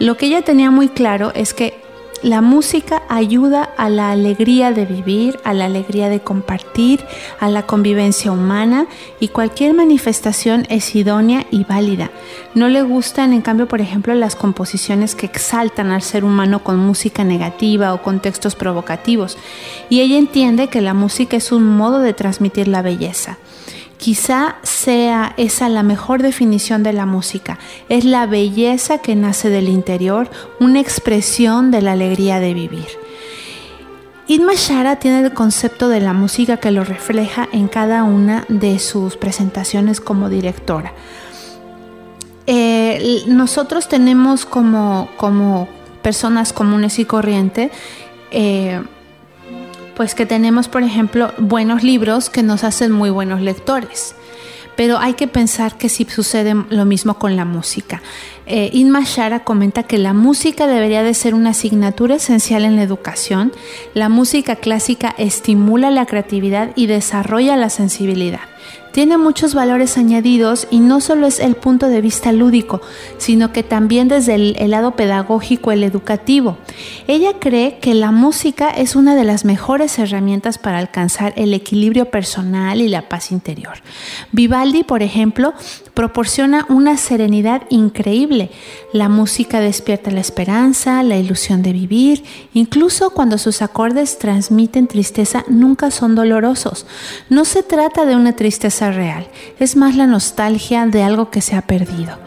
Lo que ella tenía muy claro es que la música ayuda a la alegría de vivir, a la alegría de compartir, a la convivencia humana y cualquier manifestación es idónea y válida. No le gustan, en cambio, por ejemplo, las composiciones que exaltan al ser humano con música negativa o con textos provocativos. Y ella entiende que la música es un modo de transmitir la belleza. Quizá sea esa la mejor definición de la música. Es la belleza que nace del interior, una expresión de la alegría de vivir. Inma Shara tiene el concepto de la música que lo refleja en cada una de sus presentaciones como directora. Eh, nosotros tenemos como, como personas comunes y corrientes, eh, pues que tenemos, por ejemplo, buenos libros que nos hacen muy buenos lectores. Pero hay que pensar que sí sucede lo mismo con la música. Eh, Inma Shara comenta que la música debería de ser una asignatura esencial en la educación. La música clásica estimula la creatividad y desarrolla la sensibilidad. Tiene muchos valores añadidos y no solo es el punto de vista lúdico, sino que también desde el, lado pedagógico, el educativo. Ella cree que la música es una de las mejores herramientas para alcanzar el equilibrio personal y la paz interior. Vivaldi, por ejemplo, proporciona una serenidad increíble. La música despierta la esperanza, la ilusión de vivir, incluso cuando sus acordes transmiten tristeza, nunca son dolorosos. No se trata de una tristeza real, es más la nostalgia de algo que se ha perdido.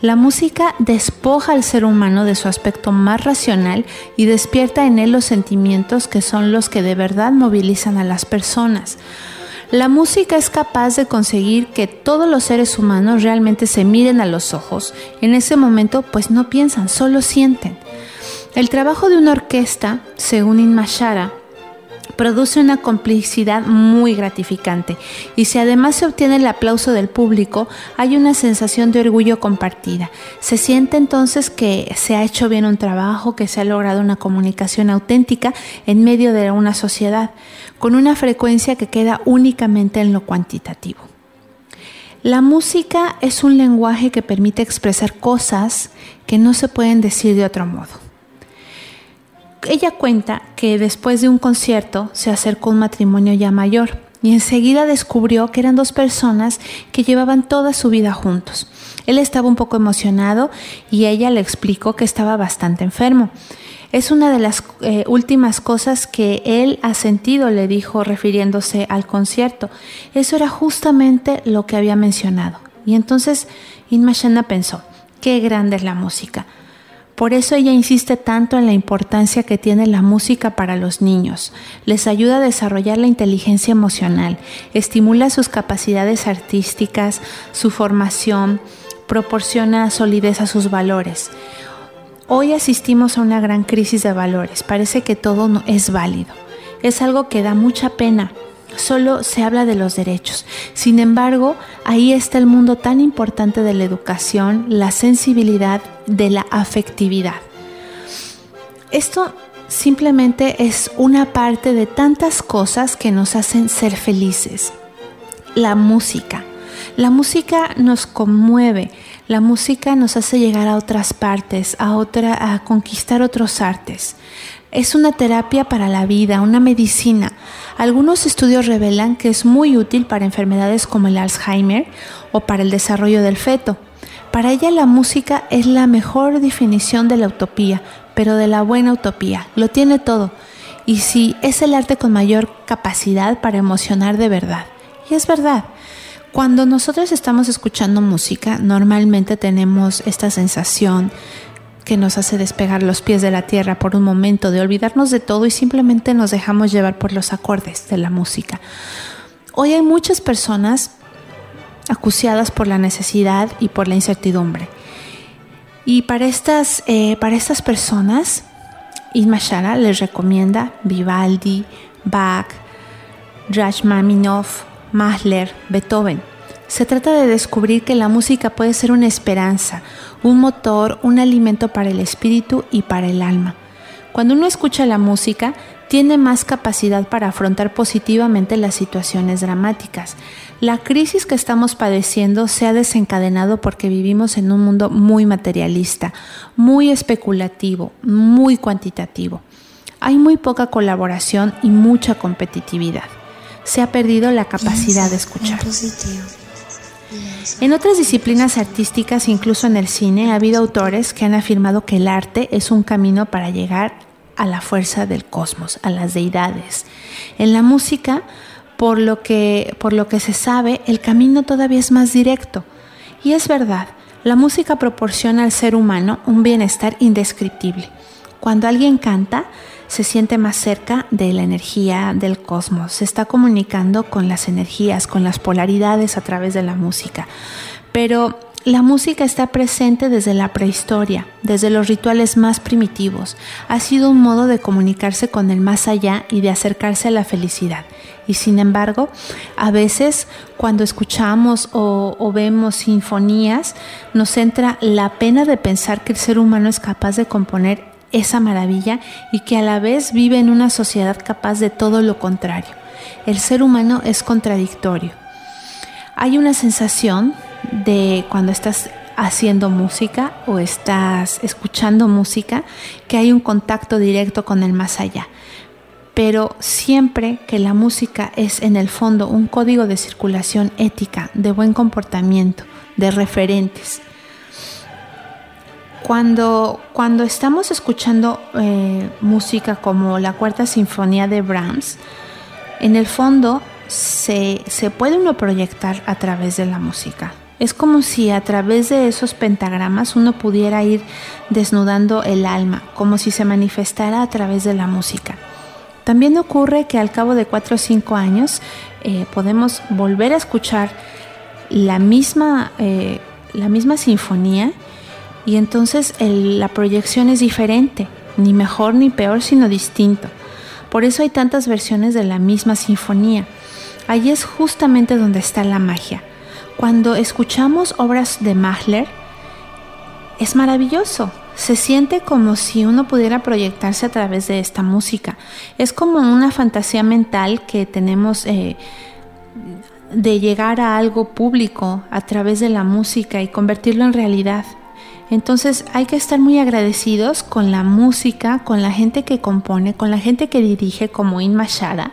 La música despoja al ser humano de su aspecto más racional y despierta en él los sentimientos que son los que de verdad movilizan a las personas. La música es capaz de conseguir que todos los seres humanos realmente se miren a los ojos. En ese momento pues no piensan, solo sienten. El trabajo de una orquesta, según Inmashara, produce una complicidad muy gratificante y si además se obtiene el aplauso del público, hay una sensación de orgullo compartida. Se siente entonces que se ha hecho bien un trabajo, que se ha logrado una comunicación auténtica en medio de una sociedad, con una frecuencia que queda únicamente en lo cuantitativo. La música es un lenguaje que permite expresar cosas que no se pueden decir de otro modo ella cuenta que después de un concierto se acercó un matrimonio ya mayor y enseguida descubrió que eran dos personas que llevaban toda su vida juntos. Él estaba un poco emocionado y ella le explicó que estaba bastante enfermo. Es una de las eh, últimas cosas que él ha sentido, le dijo refiriéndose al concierto. Eso era justamente lo que había mencionado. Y entonces Inma pensó, qué grande es la música. Por eso ella insiste tanto en la importancia que tiene la música para los niños. Les ayuda a desarrollar la inteligencia emocional, estimula sus capacidades artísticas, su formación, proporciona solidez a sus valores. Hoy asistimos a una gran crisis de valores. Parece que todo no es válido. Es algo que da mucha pena solo se habla de los derechos. Sin embargo, ahí está el mundo tan importante de la educación, la sensibilidad, de la afectividad. Esto simplemente es una parte de tantas cosas que nos hacen ser felices. La música. La música nos conmueve, la música nos hace llegar a otras partes, a, otra, a conquistar otros artes. Es una terapia para la vida, una medicina. Algunos estudios revelan que es muy útil para enfermedades como el Alzheimer o para el desarrollo del feto. Para ella la música es la mejor definición de la utopía, pero de la buena utopía. Lo tiene todo. Y sí, es el arte con mayor capacidad para emocionar de verdad. Y es verdad. Cuando nosotros estamos escuchando música, normalmente tenemos esta sensación que nos hace despegar los pies de la tierra por un momento, de olvidarnos de todo y simplemente nos dejamos llevar por los acordes de la música. Hoy hay muchas personas acuciadas por la necesidad y por la incertidumbre. Y para estas, eh, para estas personas, Shara les recomienda Vivaldi, Bach, Rachmaninoff, Mahler, Beethoven. Se trata de descubrir que la música puede ser una esperanza, un motor, un alimento para el espíritu y para el alma. Cuando uno escucha la música, tiene más capacidad para afrontar positivamente las situaciones dramáticas. La crisis que estamos padeciendo se ha desencadenado porque vivimos en un mundo muy materialista, muy especulativo, muy cuantitativo. Hay muy poca colaboración y mucha competitividad. Se ha perdido la capacidad de escuchar. En otras disciplinas artísticas, incluso en el cine, ha habido autores que han afirmado que el arte es un camino para llegar a la fuerza del cosmos, a las deidades. En la música, por lo que, por lo que se sabe, el camino todavía es más directo. Y es verdad, la música proporciona al ser humano un bienestar indescriptible. Cuando alguien canta, se siente más cerca de la energía del cosmos, se está comunicando con las energías, con las polaridades a través de la música. Pero la música está presente desde la prehistoria, desde los rituales más primitivos. Ha sido un modo de comunicarse con el más allá y de acercarse a la felicidad. Y sin embargo, a veces cuando escuchamos o, o, vemos sinfonías, nos entra la pena de pensar que el ser humano es capaz de componer esa maravilla y que a la vez vive en una sociedad capaz de todo lo contrario. El ser humano es contradictorio. Hay una sensación de cuando estás haciendo música o estás escuchando música que hay un contacto directo con el más allá. Pero siempre que la música es en el fondo un código de circulación ética, de buen comportamiento, de referentes, cuando, cuando estamos escuchando eh, música como la Cuarta Sinfonía de Brahms, en el fondo se, se puede uno proyectar a través de la música. Es como si a través de esos pentagramas uno pudiera ir desnudando el alma, como si se manifestara a través de la música. También ocurre que al cabo de 4 o 5 años eh, podemos volver a escuchar la misma, eh, la misma sinfonía y entonces la proyección es diferente, ni mejor ni peor, sino distinto. Por eso hay tantas versiones de la misma sinfonía. Ahí es justamente donde está la magia. Cuando escuchamos obras de Mahler, es maravilloso. Se siente como si uno pudiera proyectarse a través de esta música. Es como una fantasía mental que tenemos eh, de llegar a algo público a través de la música y convertirlo en realidad. Entonces hay que estar muy agradecidos con la música, con la gente que compone, con la gente que dirige como Inma Shara,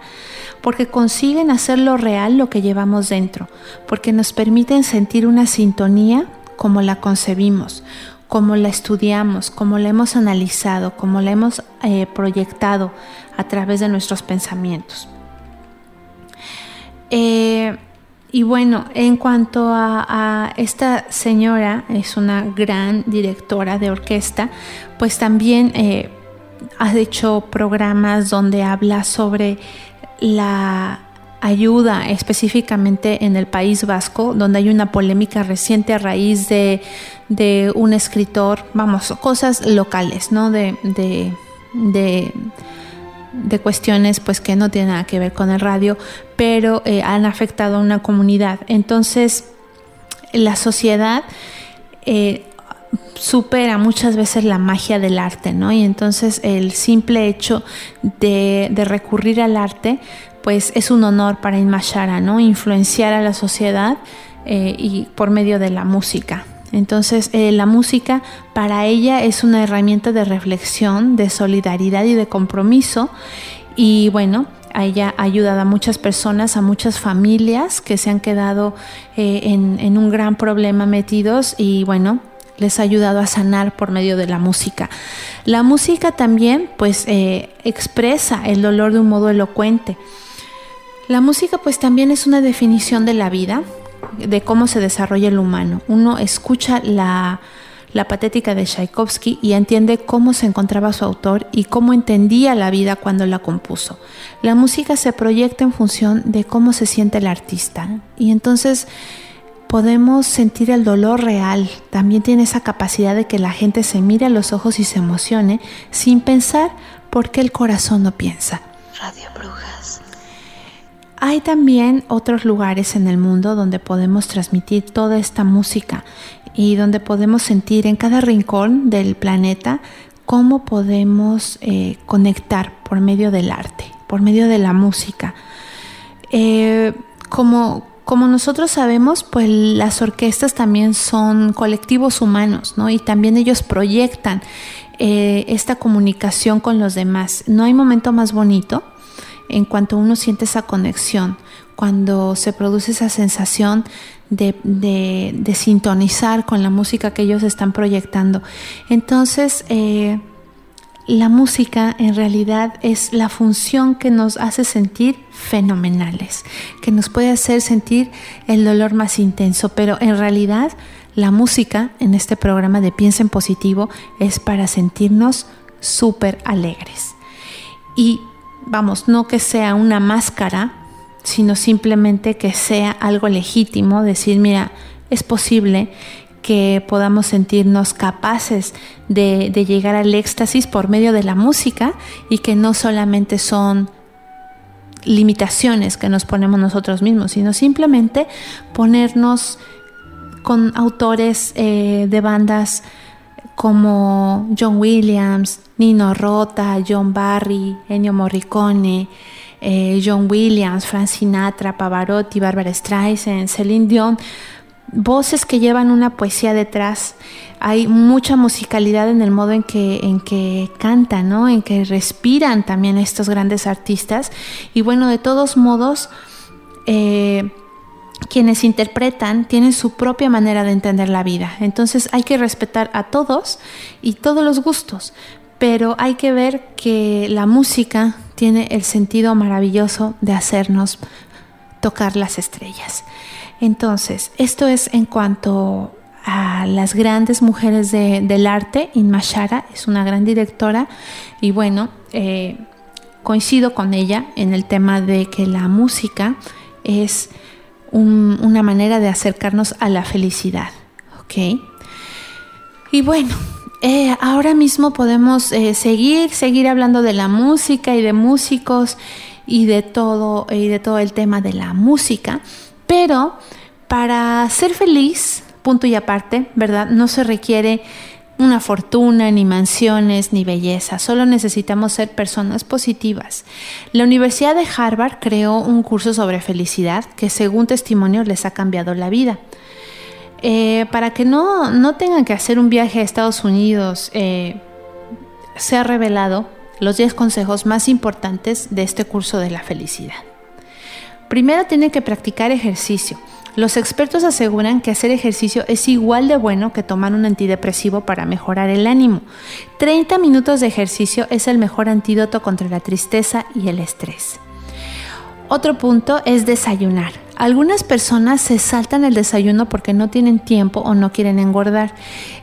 porque consiguen hacerlo real lo que llevamos dentro, porque nos permiten sentir una sintonía como la concebimos, como la estudiamos, como la hemos analizado, como la hemos eh, proyectado a través de nuestros pensamientos. Eh, y bueno, en cuanto a, esta señora, es una gran directora de orquesta, pues también eh, ha hecho programas donde habla sobre la ayuda específicamente en el País Vasco, donde hay una polémica reciente a raíz de, un escritor, vamos, cosas locales, ¿no? De, de, de, cuestiones pues que no tienen nada que ver con el radio, pero eh, han afectado a una comunidad. Entonces, la sociedad eh, supera muchas veces la magia del arte, ¿no? Y entonces el simple hecho de, de recurrir al arte pues es un honor para Inmashara, ¿no? Influenciar a la sociedad eh, y por medio de la música. Entonces, eh, la música para ella es una herramienta de reflexión, de solidaridad y de compromiso. Y bueno, ella ha ayudado a muchas personas, a muchas familias que se han quedado eh, en, un gran problema metidos y bueno, les ha ayudado a sanar por medio de la música. La música también pues expresa el dolor de un modo elocuente. La música pues también es una definición de la vida, de cómo se desarrolla el humano. Uno escucha la, patética de Tchaikovsky y entiende cómo se encontraba su autor y cómo entendía la vida cuando la compuso. La música se proyecta en función de cómo se siente el artista y entonces podemos sentir el dolor real. También tiene esa capacidad de que la gente se mire a los ojos y se emocione sin pensar por qué el corazón no piensa. Radio Brujas. Hay también otros lugares en el mundo donde podemos transmitir toda esta música y donde podemos sentir en cada rincón del planeta cómo podemos eh, conectar por medio del arte, por medio de la música. Eh, como, como nosotros sabemos, pues las orquestas también son colectivos humanos, ¿no? Y también ellos proyectan eh, esta comunicación con los demás. No hay momento más bonito en cuanto uno siente esa conexión, cuando se produce esa sensación de, sintonizar con la música que ellos están proyectando. Entonces, eh, la música en realidad es la función que nos hace sentir fenomenales, que nos puede hacer sentir el dolor más intenso, pero en realidad la música en este programa de Piensa en Positivo es para sentirnos súper alegres. Y vamos, no que sea una máscara, sino simplemente que sea algo legítimo, decir, mira, es posible que podamos sentirnos capaces de, llegar al éxtasis por medio de la música y que no solamente son limitaciones que nos ponemos nosotros mismos, sino simplemente ponernos con autores eh, de bandas como John Williams, Nino Rota, John Barry, Ennio Morricone, eh, John Williams, Frank Sinatra, Pavarotti, Barbara Streisand, Celine Dion, voces que llevan una poesía detrás. Hay mucha musicalidad en el modo en que, en que cantan, ¿no? en que respiran también estos grandes artistas. Y bueno, de todos modos, eh, quienes interpretan tienen su propia manera de entender la vida. Entonces hay que respetar a todos y todos los gustos, pero hay que ver que la música tiene el sentido maravilloso de hacernos tocar las estrellas. Entonces, esto es en cuanto a las grandes mujeres del arte. Inma Shara es una gran directora y bueno, eh, coincido con ella en el tema de que la música es una manera de acercarnos a la felicidad. ¿Ok? Y bueno, eh, ahora mismo podemos eh, seguir, seguir hablando de la música y de músicos y de todo, y de todo el tema de la música, pero para ser feliz, punto y aparte, ¿verdad? No se requiere una fortuna, ni mansiones, ni belleza. Solo necesitamos ser personas positivas. La Universidad de Harvard creó un curso sobre felicidad que según testimonio les ha cambiado la vida. Eh, para que no, no, tengan que hacer un viaje a Estados Unidos, eh, se ha revelado los 10 consejos más importantes de este curso de la felicidad. Primero tienen que practicar ejercicio. Los expertos aseguran que hacer ejercicio es igual de bueno que tomar un antidepresivo para mejorar el ánimo. 30 minutos de ejercicio es el mejor antídoto contra la tristeza y el estrés. Otro punto es desayunar. Algunas personas se saltan el desayuno porque no tienen tiempo o no quieren engordar.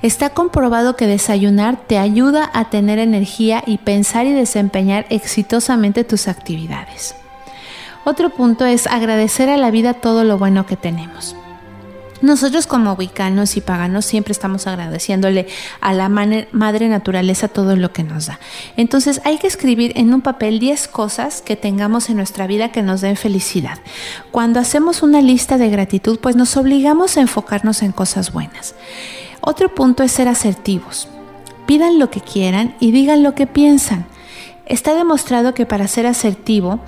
Está comprobado que desayunar te ayuda a tener energía y pensar y desempeñar exitosamente tus actividades. Otro punto es agradecer a la vida todo lo bueno que tenemos. Nosotros como wicanos y paganos siempre estamos agradeciéndole a la madre naturaleza todo lo que nos da. Entonces hay que escribir en un papel 10 cosas que tengamos en nuestra vida que nos den felicidad. Cuando hacemos una lista de gratitud, pues nos obligamos a enfocarnos en cosas buenas. Otro punto es ser asertivos. Pidan lo que quieran y digan lo que piensan. Está demostrado que para ser asertivo,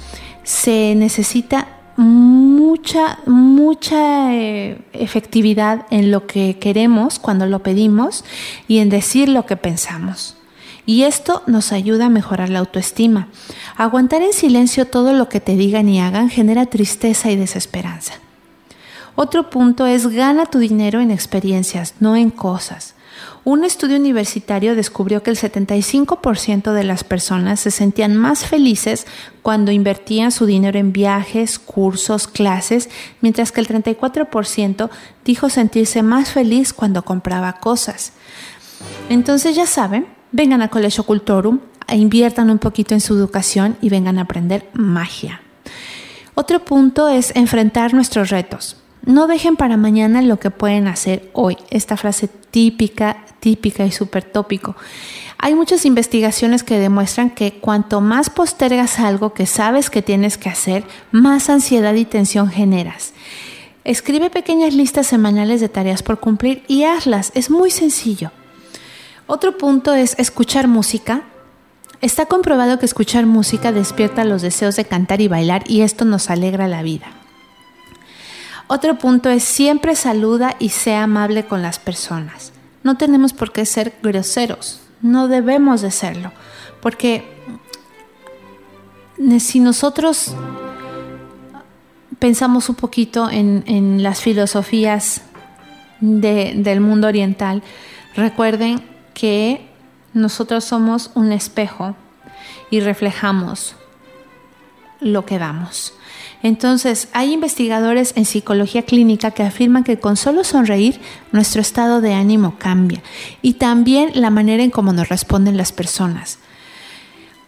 se necesita mucha, mucha eh, efectividad en lo que queremos cuando lo pedimos y en decir lo que pensamos. Y esto nos ayuda a mejorar la autoestima. Aguantar en silencio todo lo que te digan y hagan genera tristeza y desesperanza. Otro punto es gana tu dinero en experiencias, no en cosas. Un estudio universitario descubrió que el 75% de las personas se sentían más felices cuando invertían su dinero en viajes, cursos, clases, mientras que el 34% dijo sentirse más feliz cuando compraba cosas. Entonces ya saben, vengan a Colegio Cultorum, e inviertan un poquito en su educación y vengan a aprender magia. Otro punto es enfrentar nuestros retos. No dejen para mañana lo que pueden hacer hoy. Esta frase típica, típica y súper tópico. Hay muchas investigaciones que demuestran que cuanto más postergas algo que sabes que tienes que hacer, más ansiedad y tensión generas. Escribe pequeñas listas semanales de tareas por cumplir y hazlas. Es muy sencillo. Otro punto es escuchar música. Está comprobado que escuchar música despierta los deseos de cantar y bailar y esto nos alegra la vida. Otro punto es siempre saluda y sea amable con las personas. No tenemos por qué ser groseros, no debemos de serlo, porque si nosotros pensamos un poquito en, las filosofías del mundo oriental, recuerden que nosotros somos un espejo y reflejamos lo que damos. Entonces, hay investigadores en psicología clínica que afirman que con solo sonreír nuestro estado de ánimo cambia y también la manera en cómo nos responden las personas.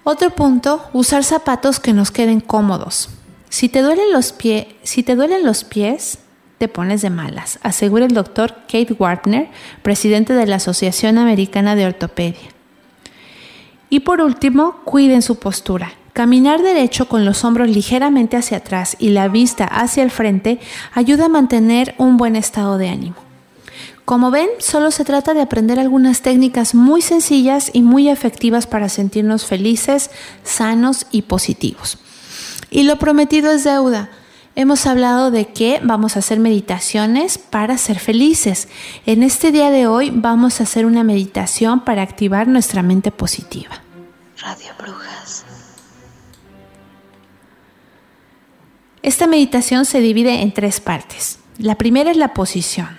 Otro punto, usar zapatos que nos queden cómodos. Si te duelen los, si te duelen los pies, te pones de malas, asegura el doctor Kate Wartner, presidente de la Asociación Americana de Ortopedia. Y por último, cuiden su postura. Caminar derecho con los hombros ligeramente hacia atrás y la vista hacia el frente ayuda a mantener un buen estado de ánimo. Como ven, solo se trata de aprender algunas técnicas muy sencillas y muy efectivas para sentirnos felices, sanos y positivos. Y lo prometido es deuda. Hemos hablado de que vamos a hacer meditaciones para ser felices. En este día de hoy vamos a hacer una meditación para activar nuestra mente positiva. Radio Brujas. Esta meditación se divide en tres partes. La primera es la posición.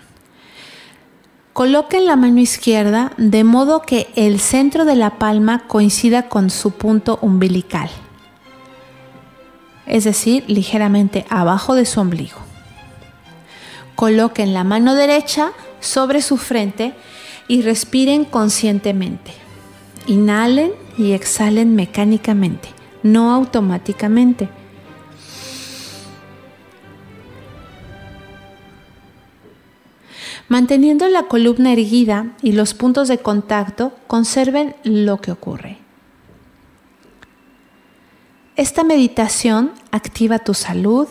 Coloquen la mano izquierda de modo que el centro de la palma coincida con su punto umbilical, es decir, ligeramente abajo de su ombligo. Coloquen la mano derecha sobre su frente y respiren conscientemente. Inhalen y exhalen mecánicamente. no automáticamente. Manteniendo la columna erguida y los puntos de contacto, conserven lo que ocurre. Esta meditación activa tu salud,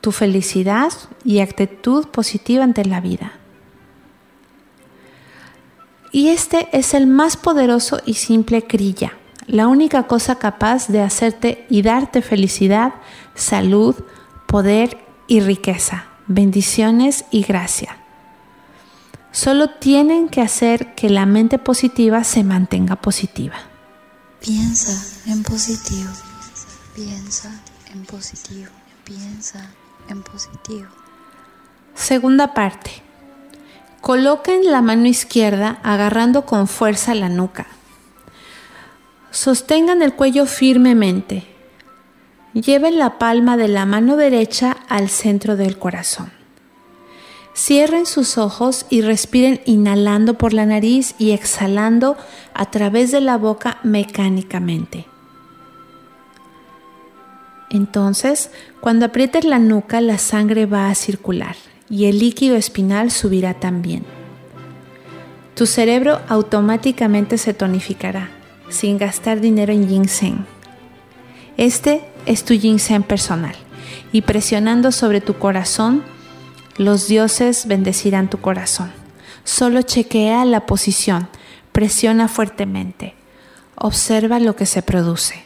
tu felicidad y actitud positiva ante la vida. Y este es el más poderoso y simple Kriya, la única cosa capaz de hacerte y darte felicidad, salud, poder y riqueza, bendiciones y gracia. Solo tienen que hacer que la mente positiva se mantenga positiva. Piensa en positivo. Piensa en positivo. Piensa en positivo. Segunda parte. Coloquen la mano izquierda agarrando con fuerza la nuca. Sostengan el cuello firmemente. Lleven la palma de la mano derecha al centro del corazón. Cierren sus ojos y respiren inhalando por la nariz y exhalando a través de la boca mecánicamente. Entonces, cuando aprietes la nuca, la sangre va a circular y el líquido espinal subirá también. Tu cerebro automáticamente se tonificará sin gastar dinero en ginseng. Este es tu ginseng personal y presionando sobre tu corazón, los dioses bendecirán tu corazón. Solo chequea la posición, presiona fuertemente, observa lo que se produce.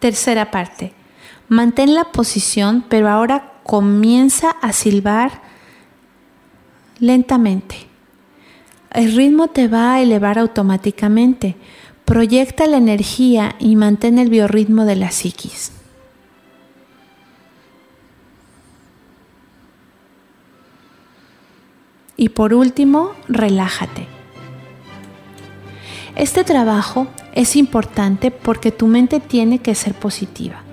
Tercera parte. Mantén la posición, pero ahora comienza a silbar lentamente. El ritmo te va a elevar automáticamente. Proyecta la energía y mantén el biorritmo de la psiquis. Y por último, relájate. Este trabajo es importante porque tu mente tiene que ser positiva.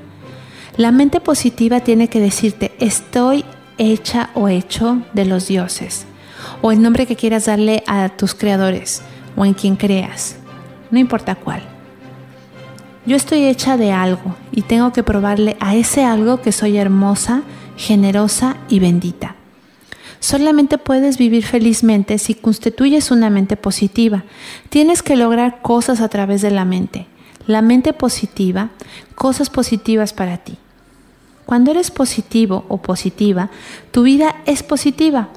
La mente positiva tiene que decirte, estoy hecha o hecho de los dioses, o el nombre que quieras darle a tus creadores, o en quien creas, no importa cuál. Yo estoy hecha de algo y tengo que probarle a ese algo que soy hermosa, generosa y bendita. Solamente puedes vivir felizmente si constituyes una mente positiva. Tienes que lograr cosas a través de la mente. La mente positiva, cosas positivas para ti. Cuando eres positivo o positiva, tu vida es positiva,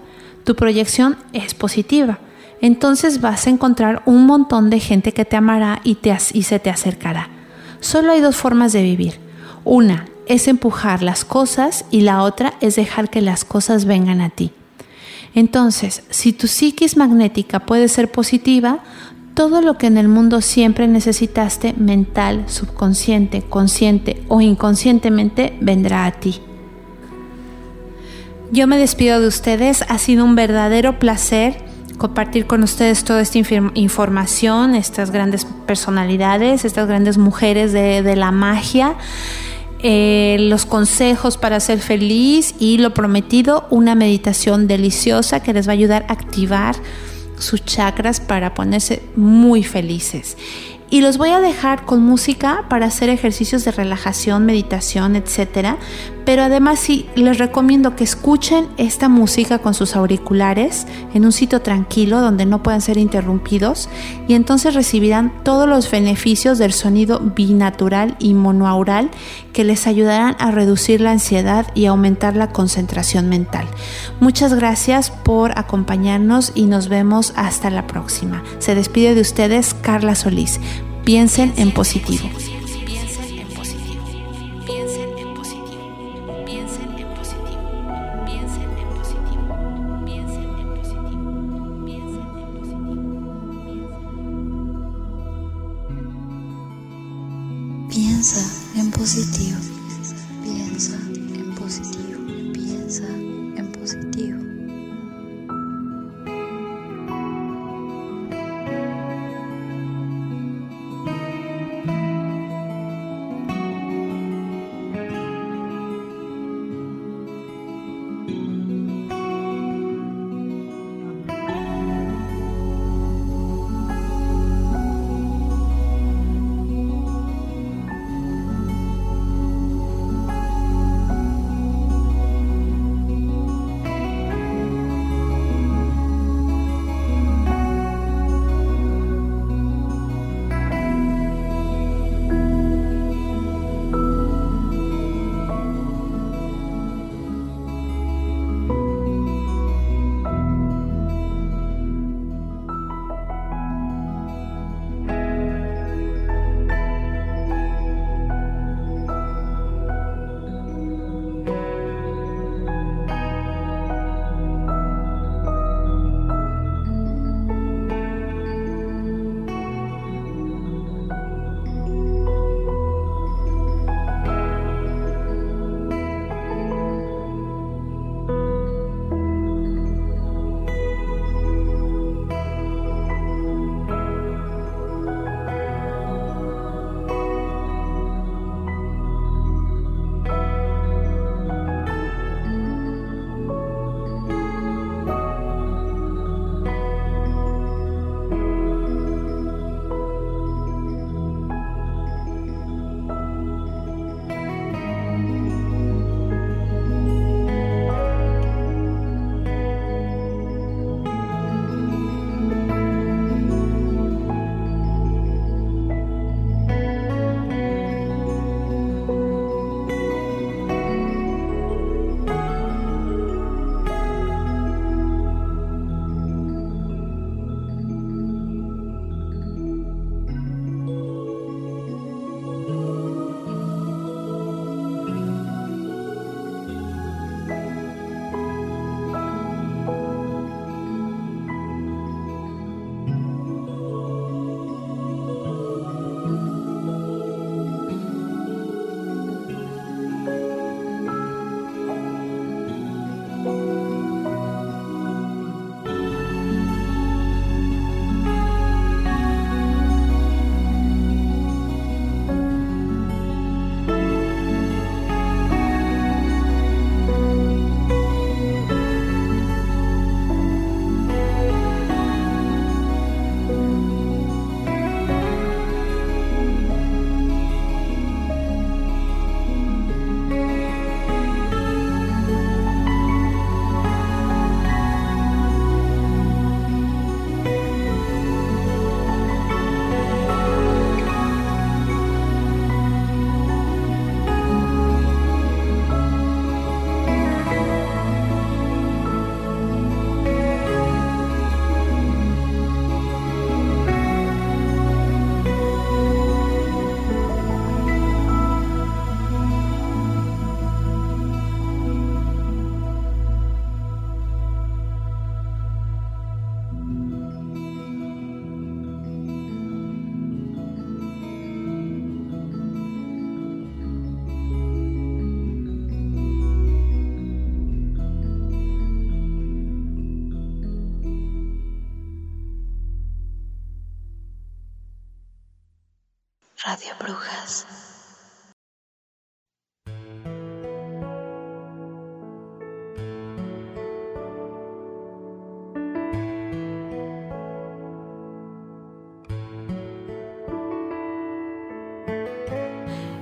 tu proyección es positiva. Entonces vas a encontrar un montón de gente que te amará y, te, y se te acercará. Solo hay dos formas de vivir. Una es empujar las cosas y la otra es dejar que las cosas vengan a ti. Entonces, si tu psiquis magnética puede ser positiva, todo lo que en el mundo siempre necesitaste, mental, subconsciente, consciente o inconscientemente, vendrá a ti. Yo me despido de ustedes, ha sido un verdadero placer compartir con ustedes toda esta información, estas grandes personalidades, estas grandes mujeres de, de la magia. Eh, los consejos para ser feliz y lo prometido, una meditación deliciosa que les va a ayudar a activar sus chakras para ponerse muy felices. Y los voy a dejar con música para hacer ejercicios de relajación, meditación, etcétera. Pero además sí, les recomiendo que escuchen esta música con sus auriculares en un sitio tranquilo donde no puedan ser interrumpidos y entonces recibirán todos los beneficios del sonido binatural y monoaural que les ayudarán a reducir la ansiedad y aumentar la concentración mental. Muchas gracias por acompañarnos y nos vemos hasta la próxima. Se despide de ustedes Carla Solís. Piensen en positivo.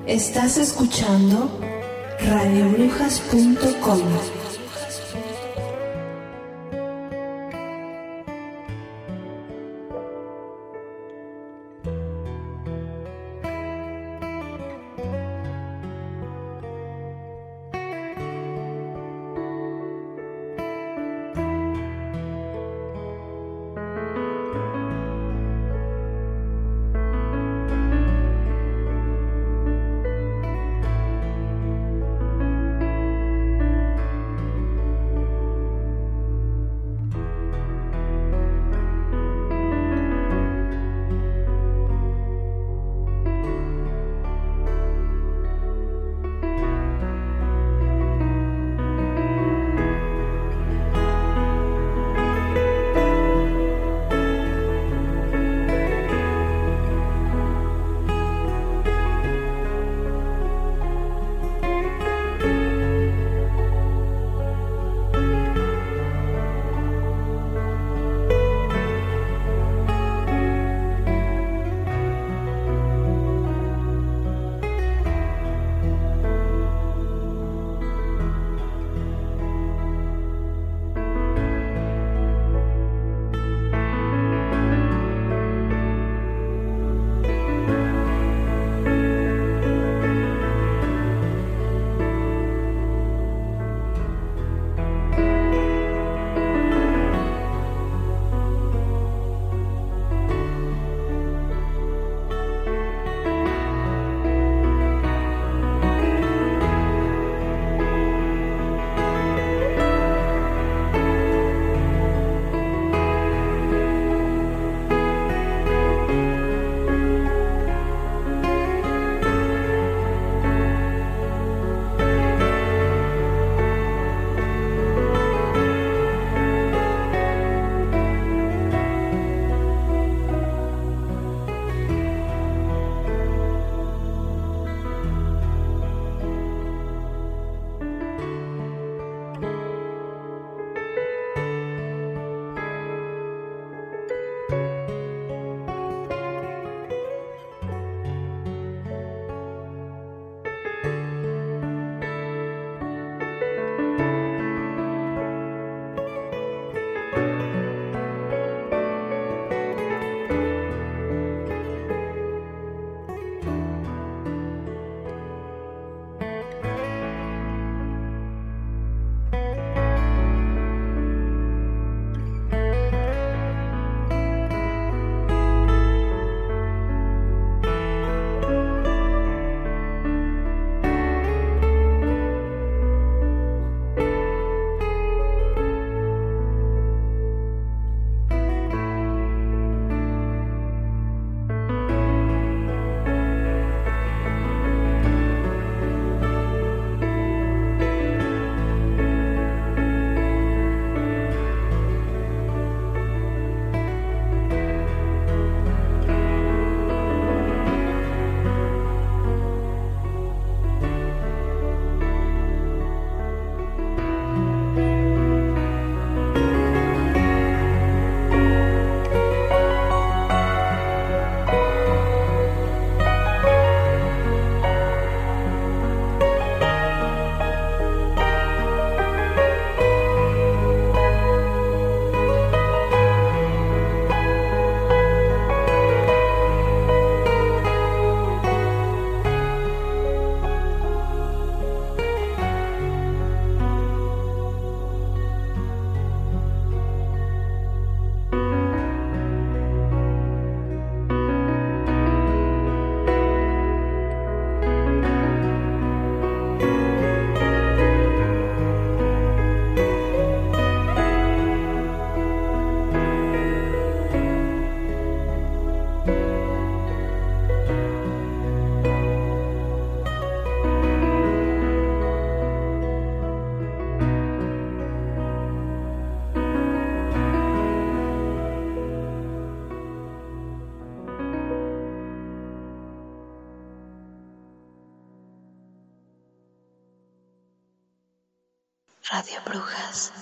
Estás escuchando radiobrujas.com. Radio Brujas.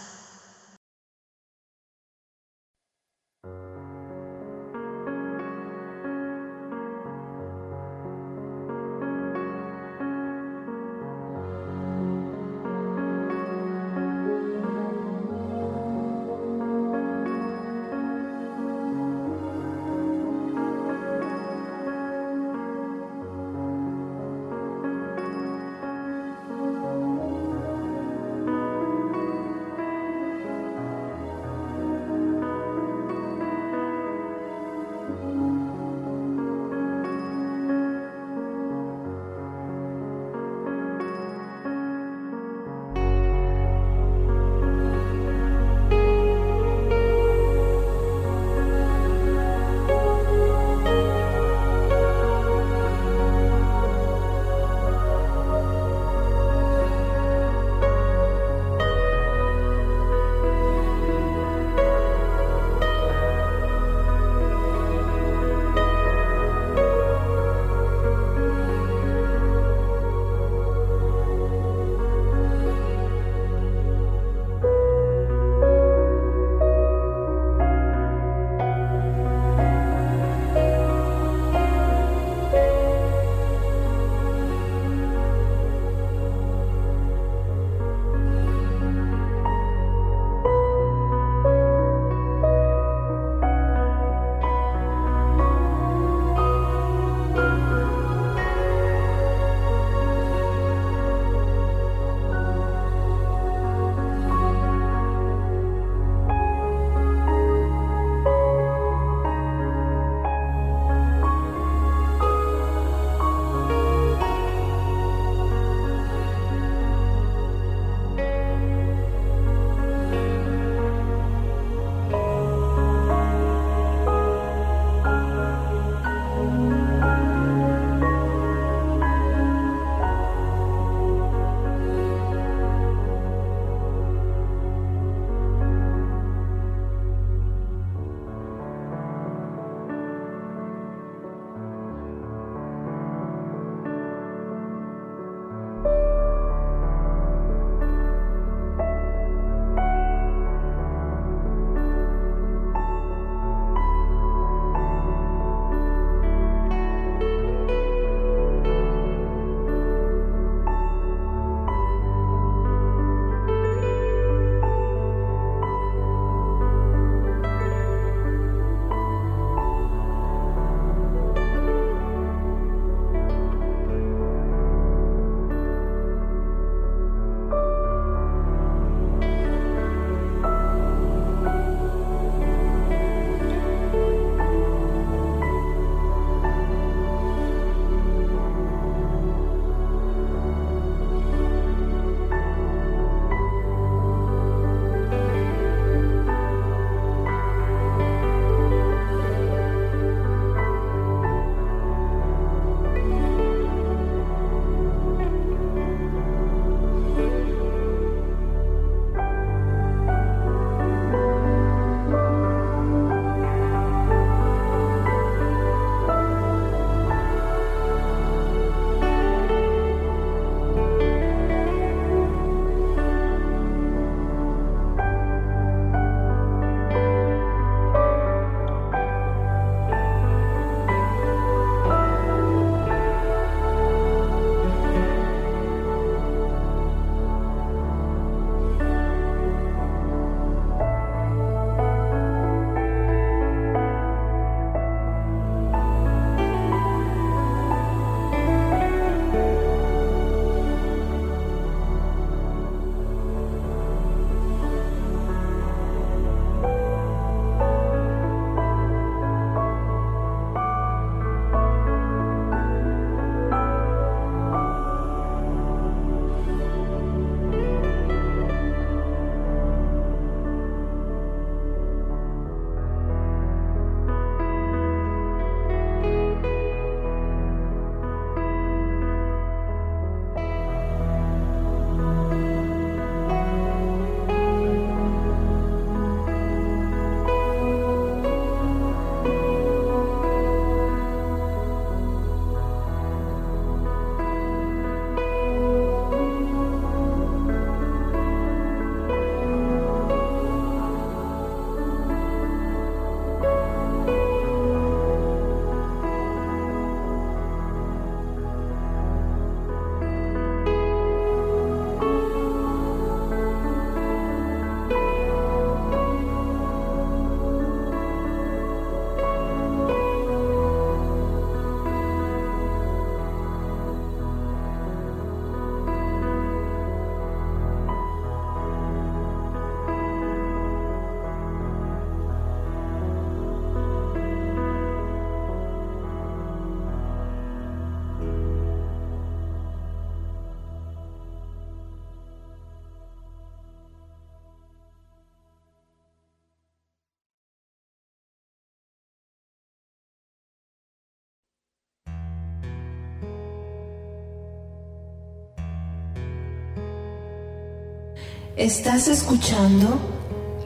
Estás escuchando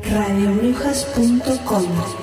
radiobrujas.com.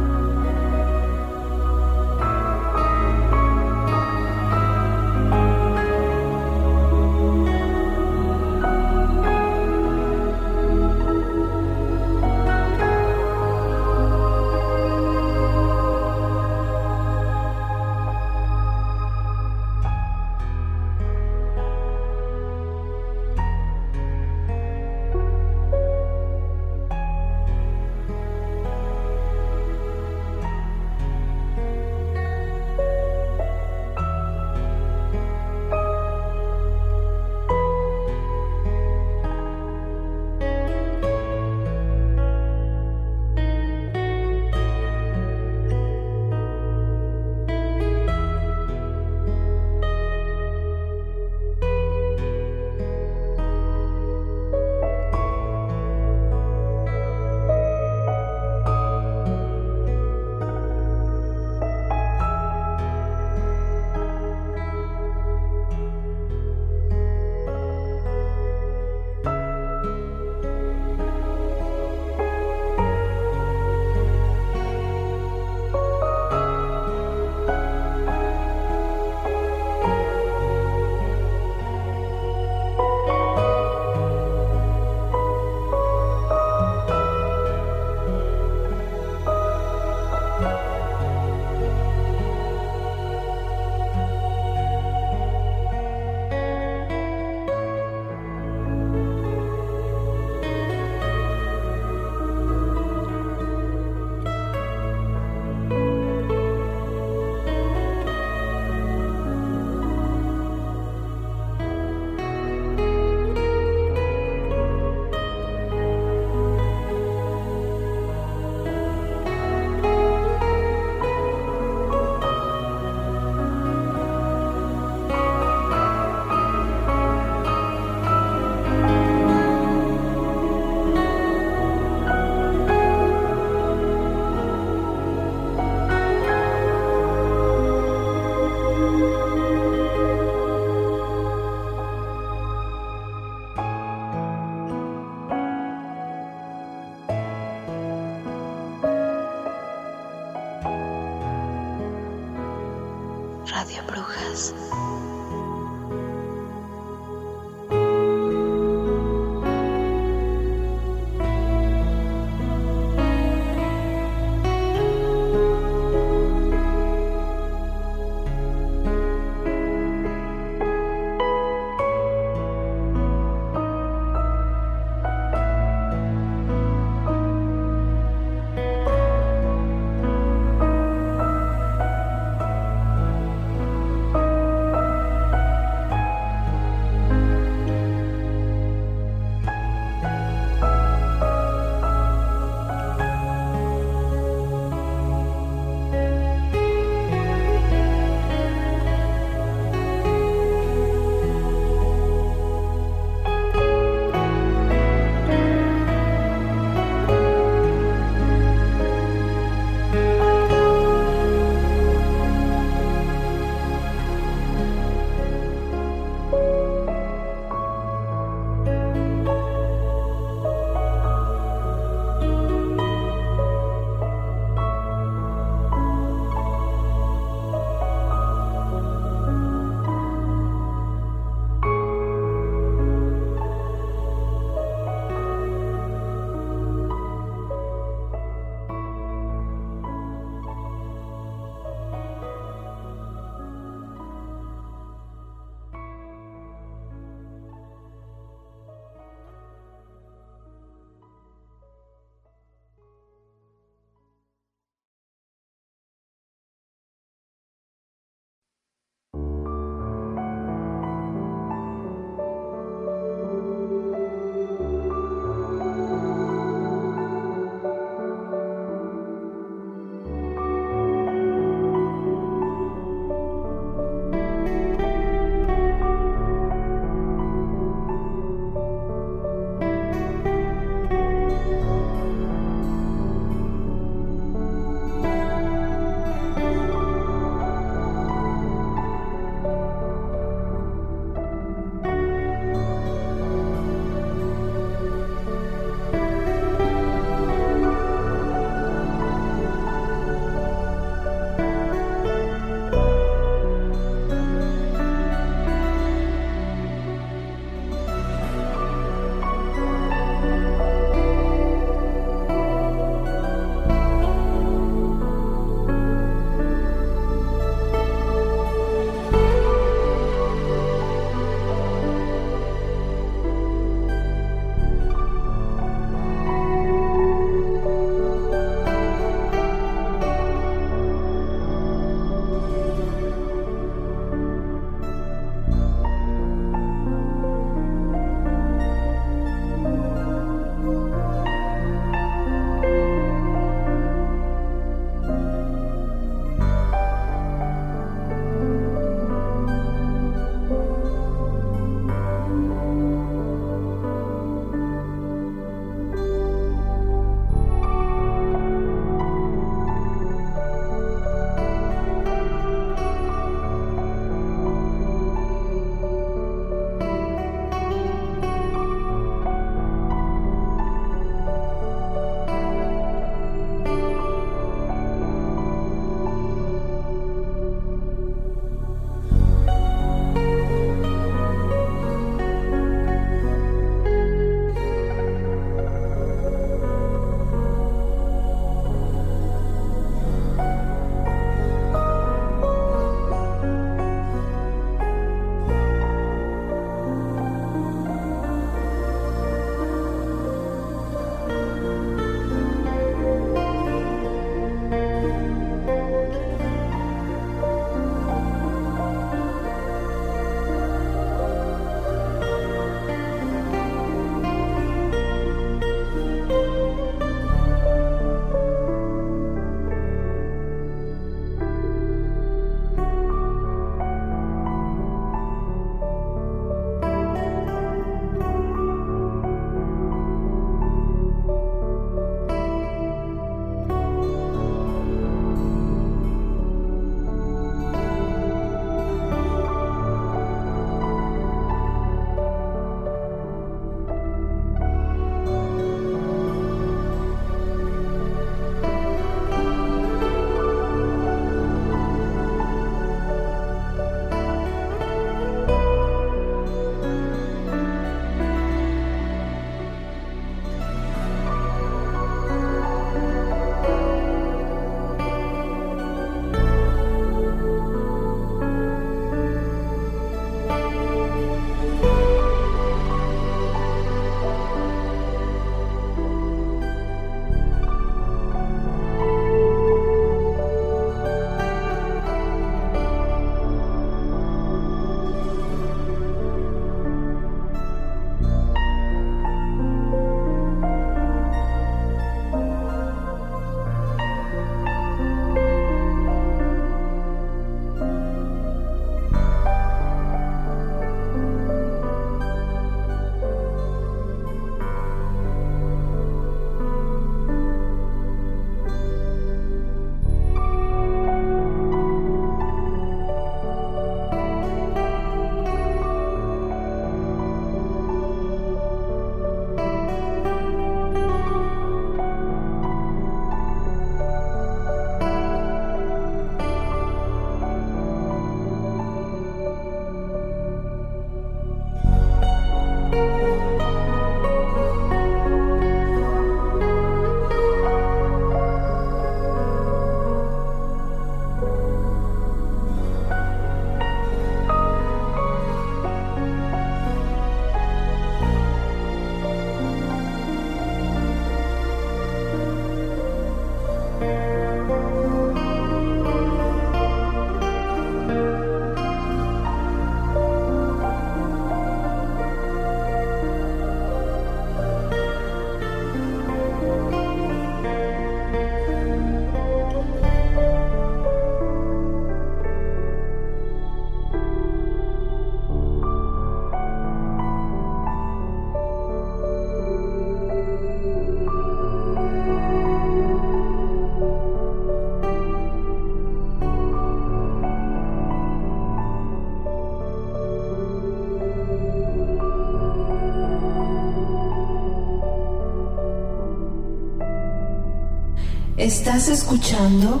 Estás escuchando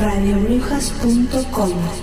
radiobrujas.com.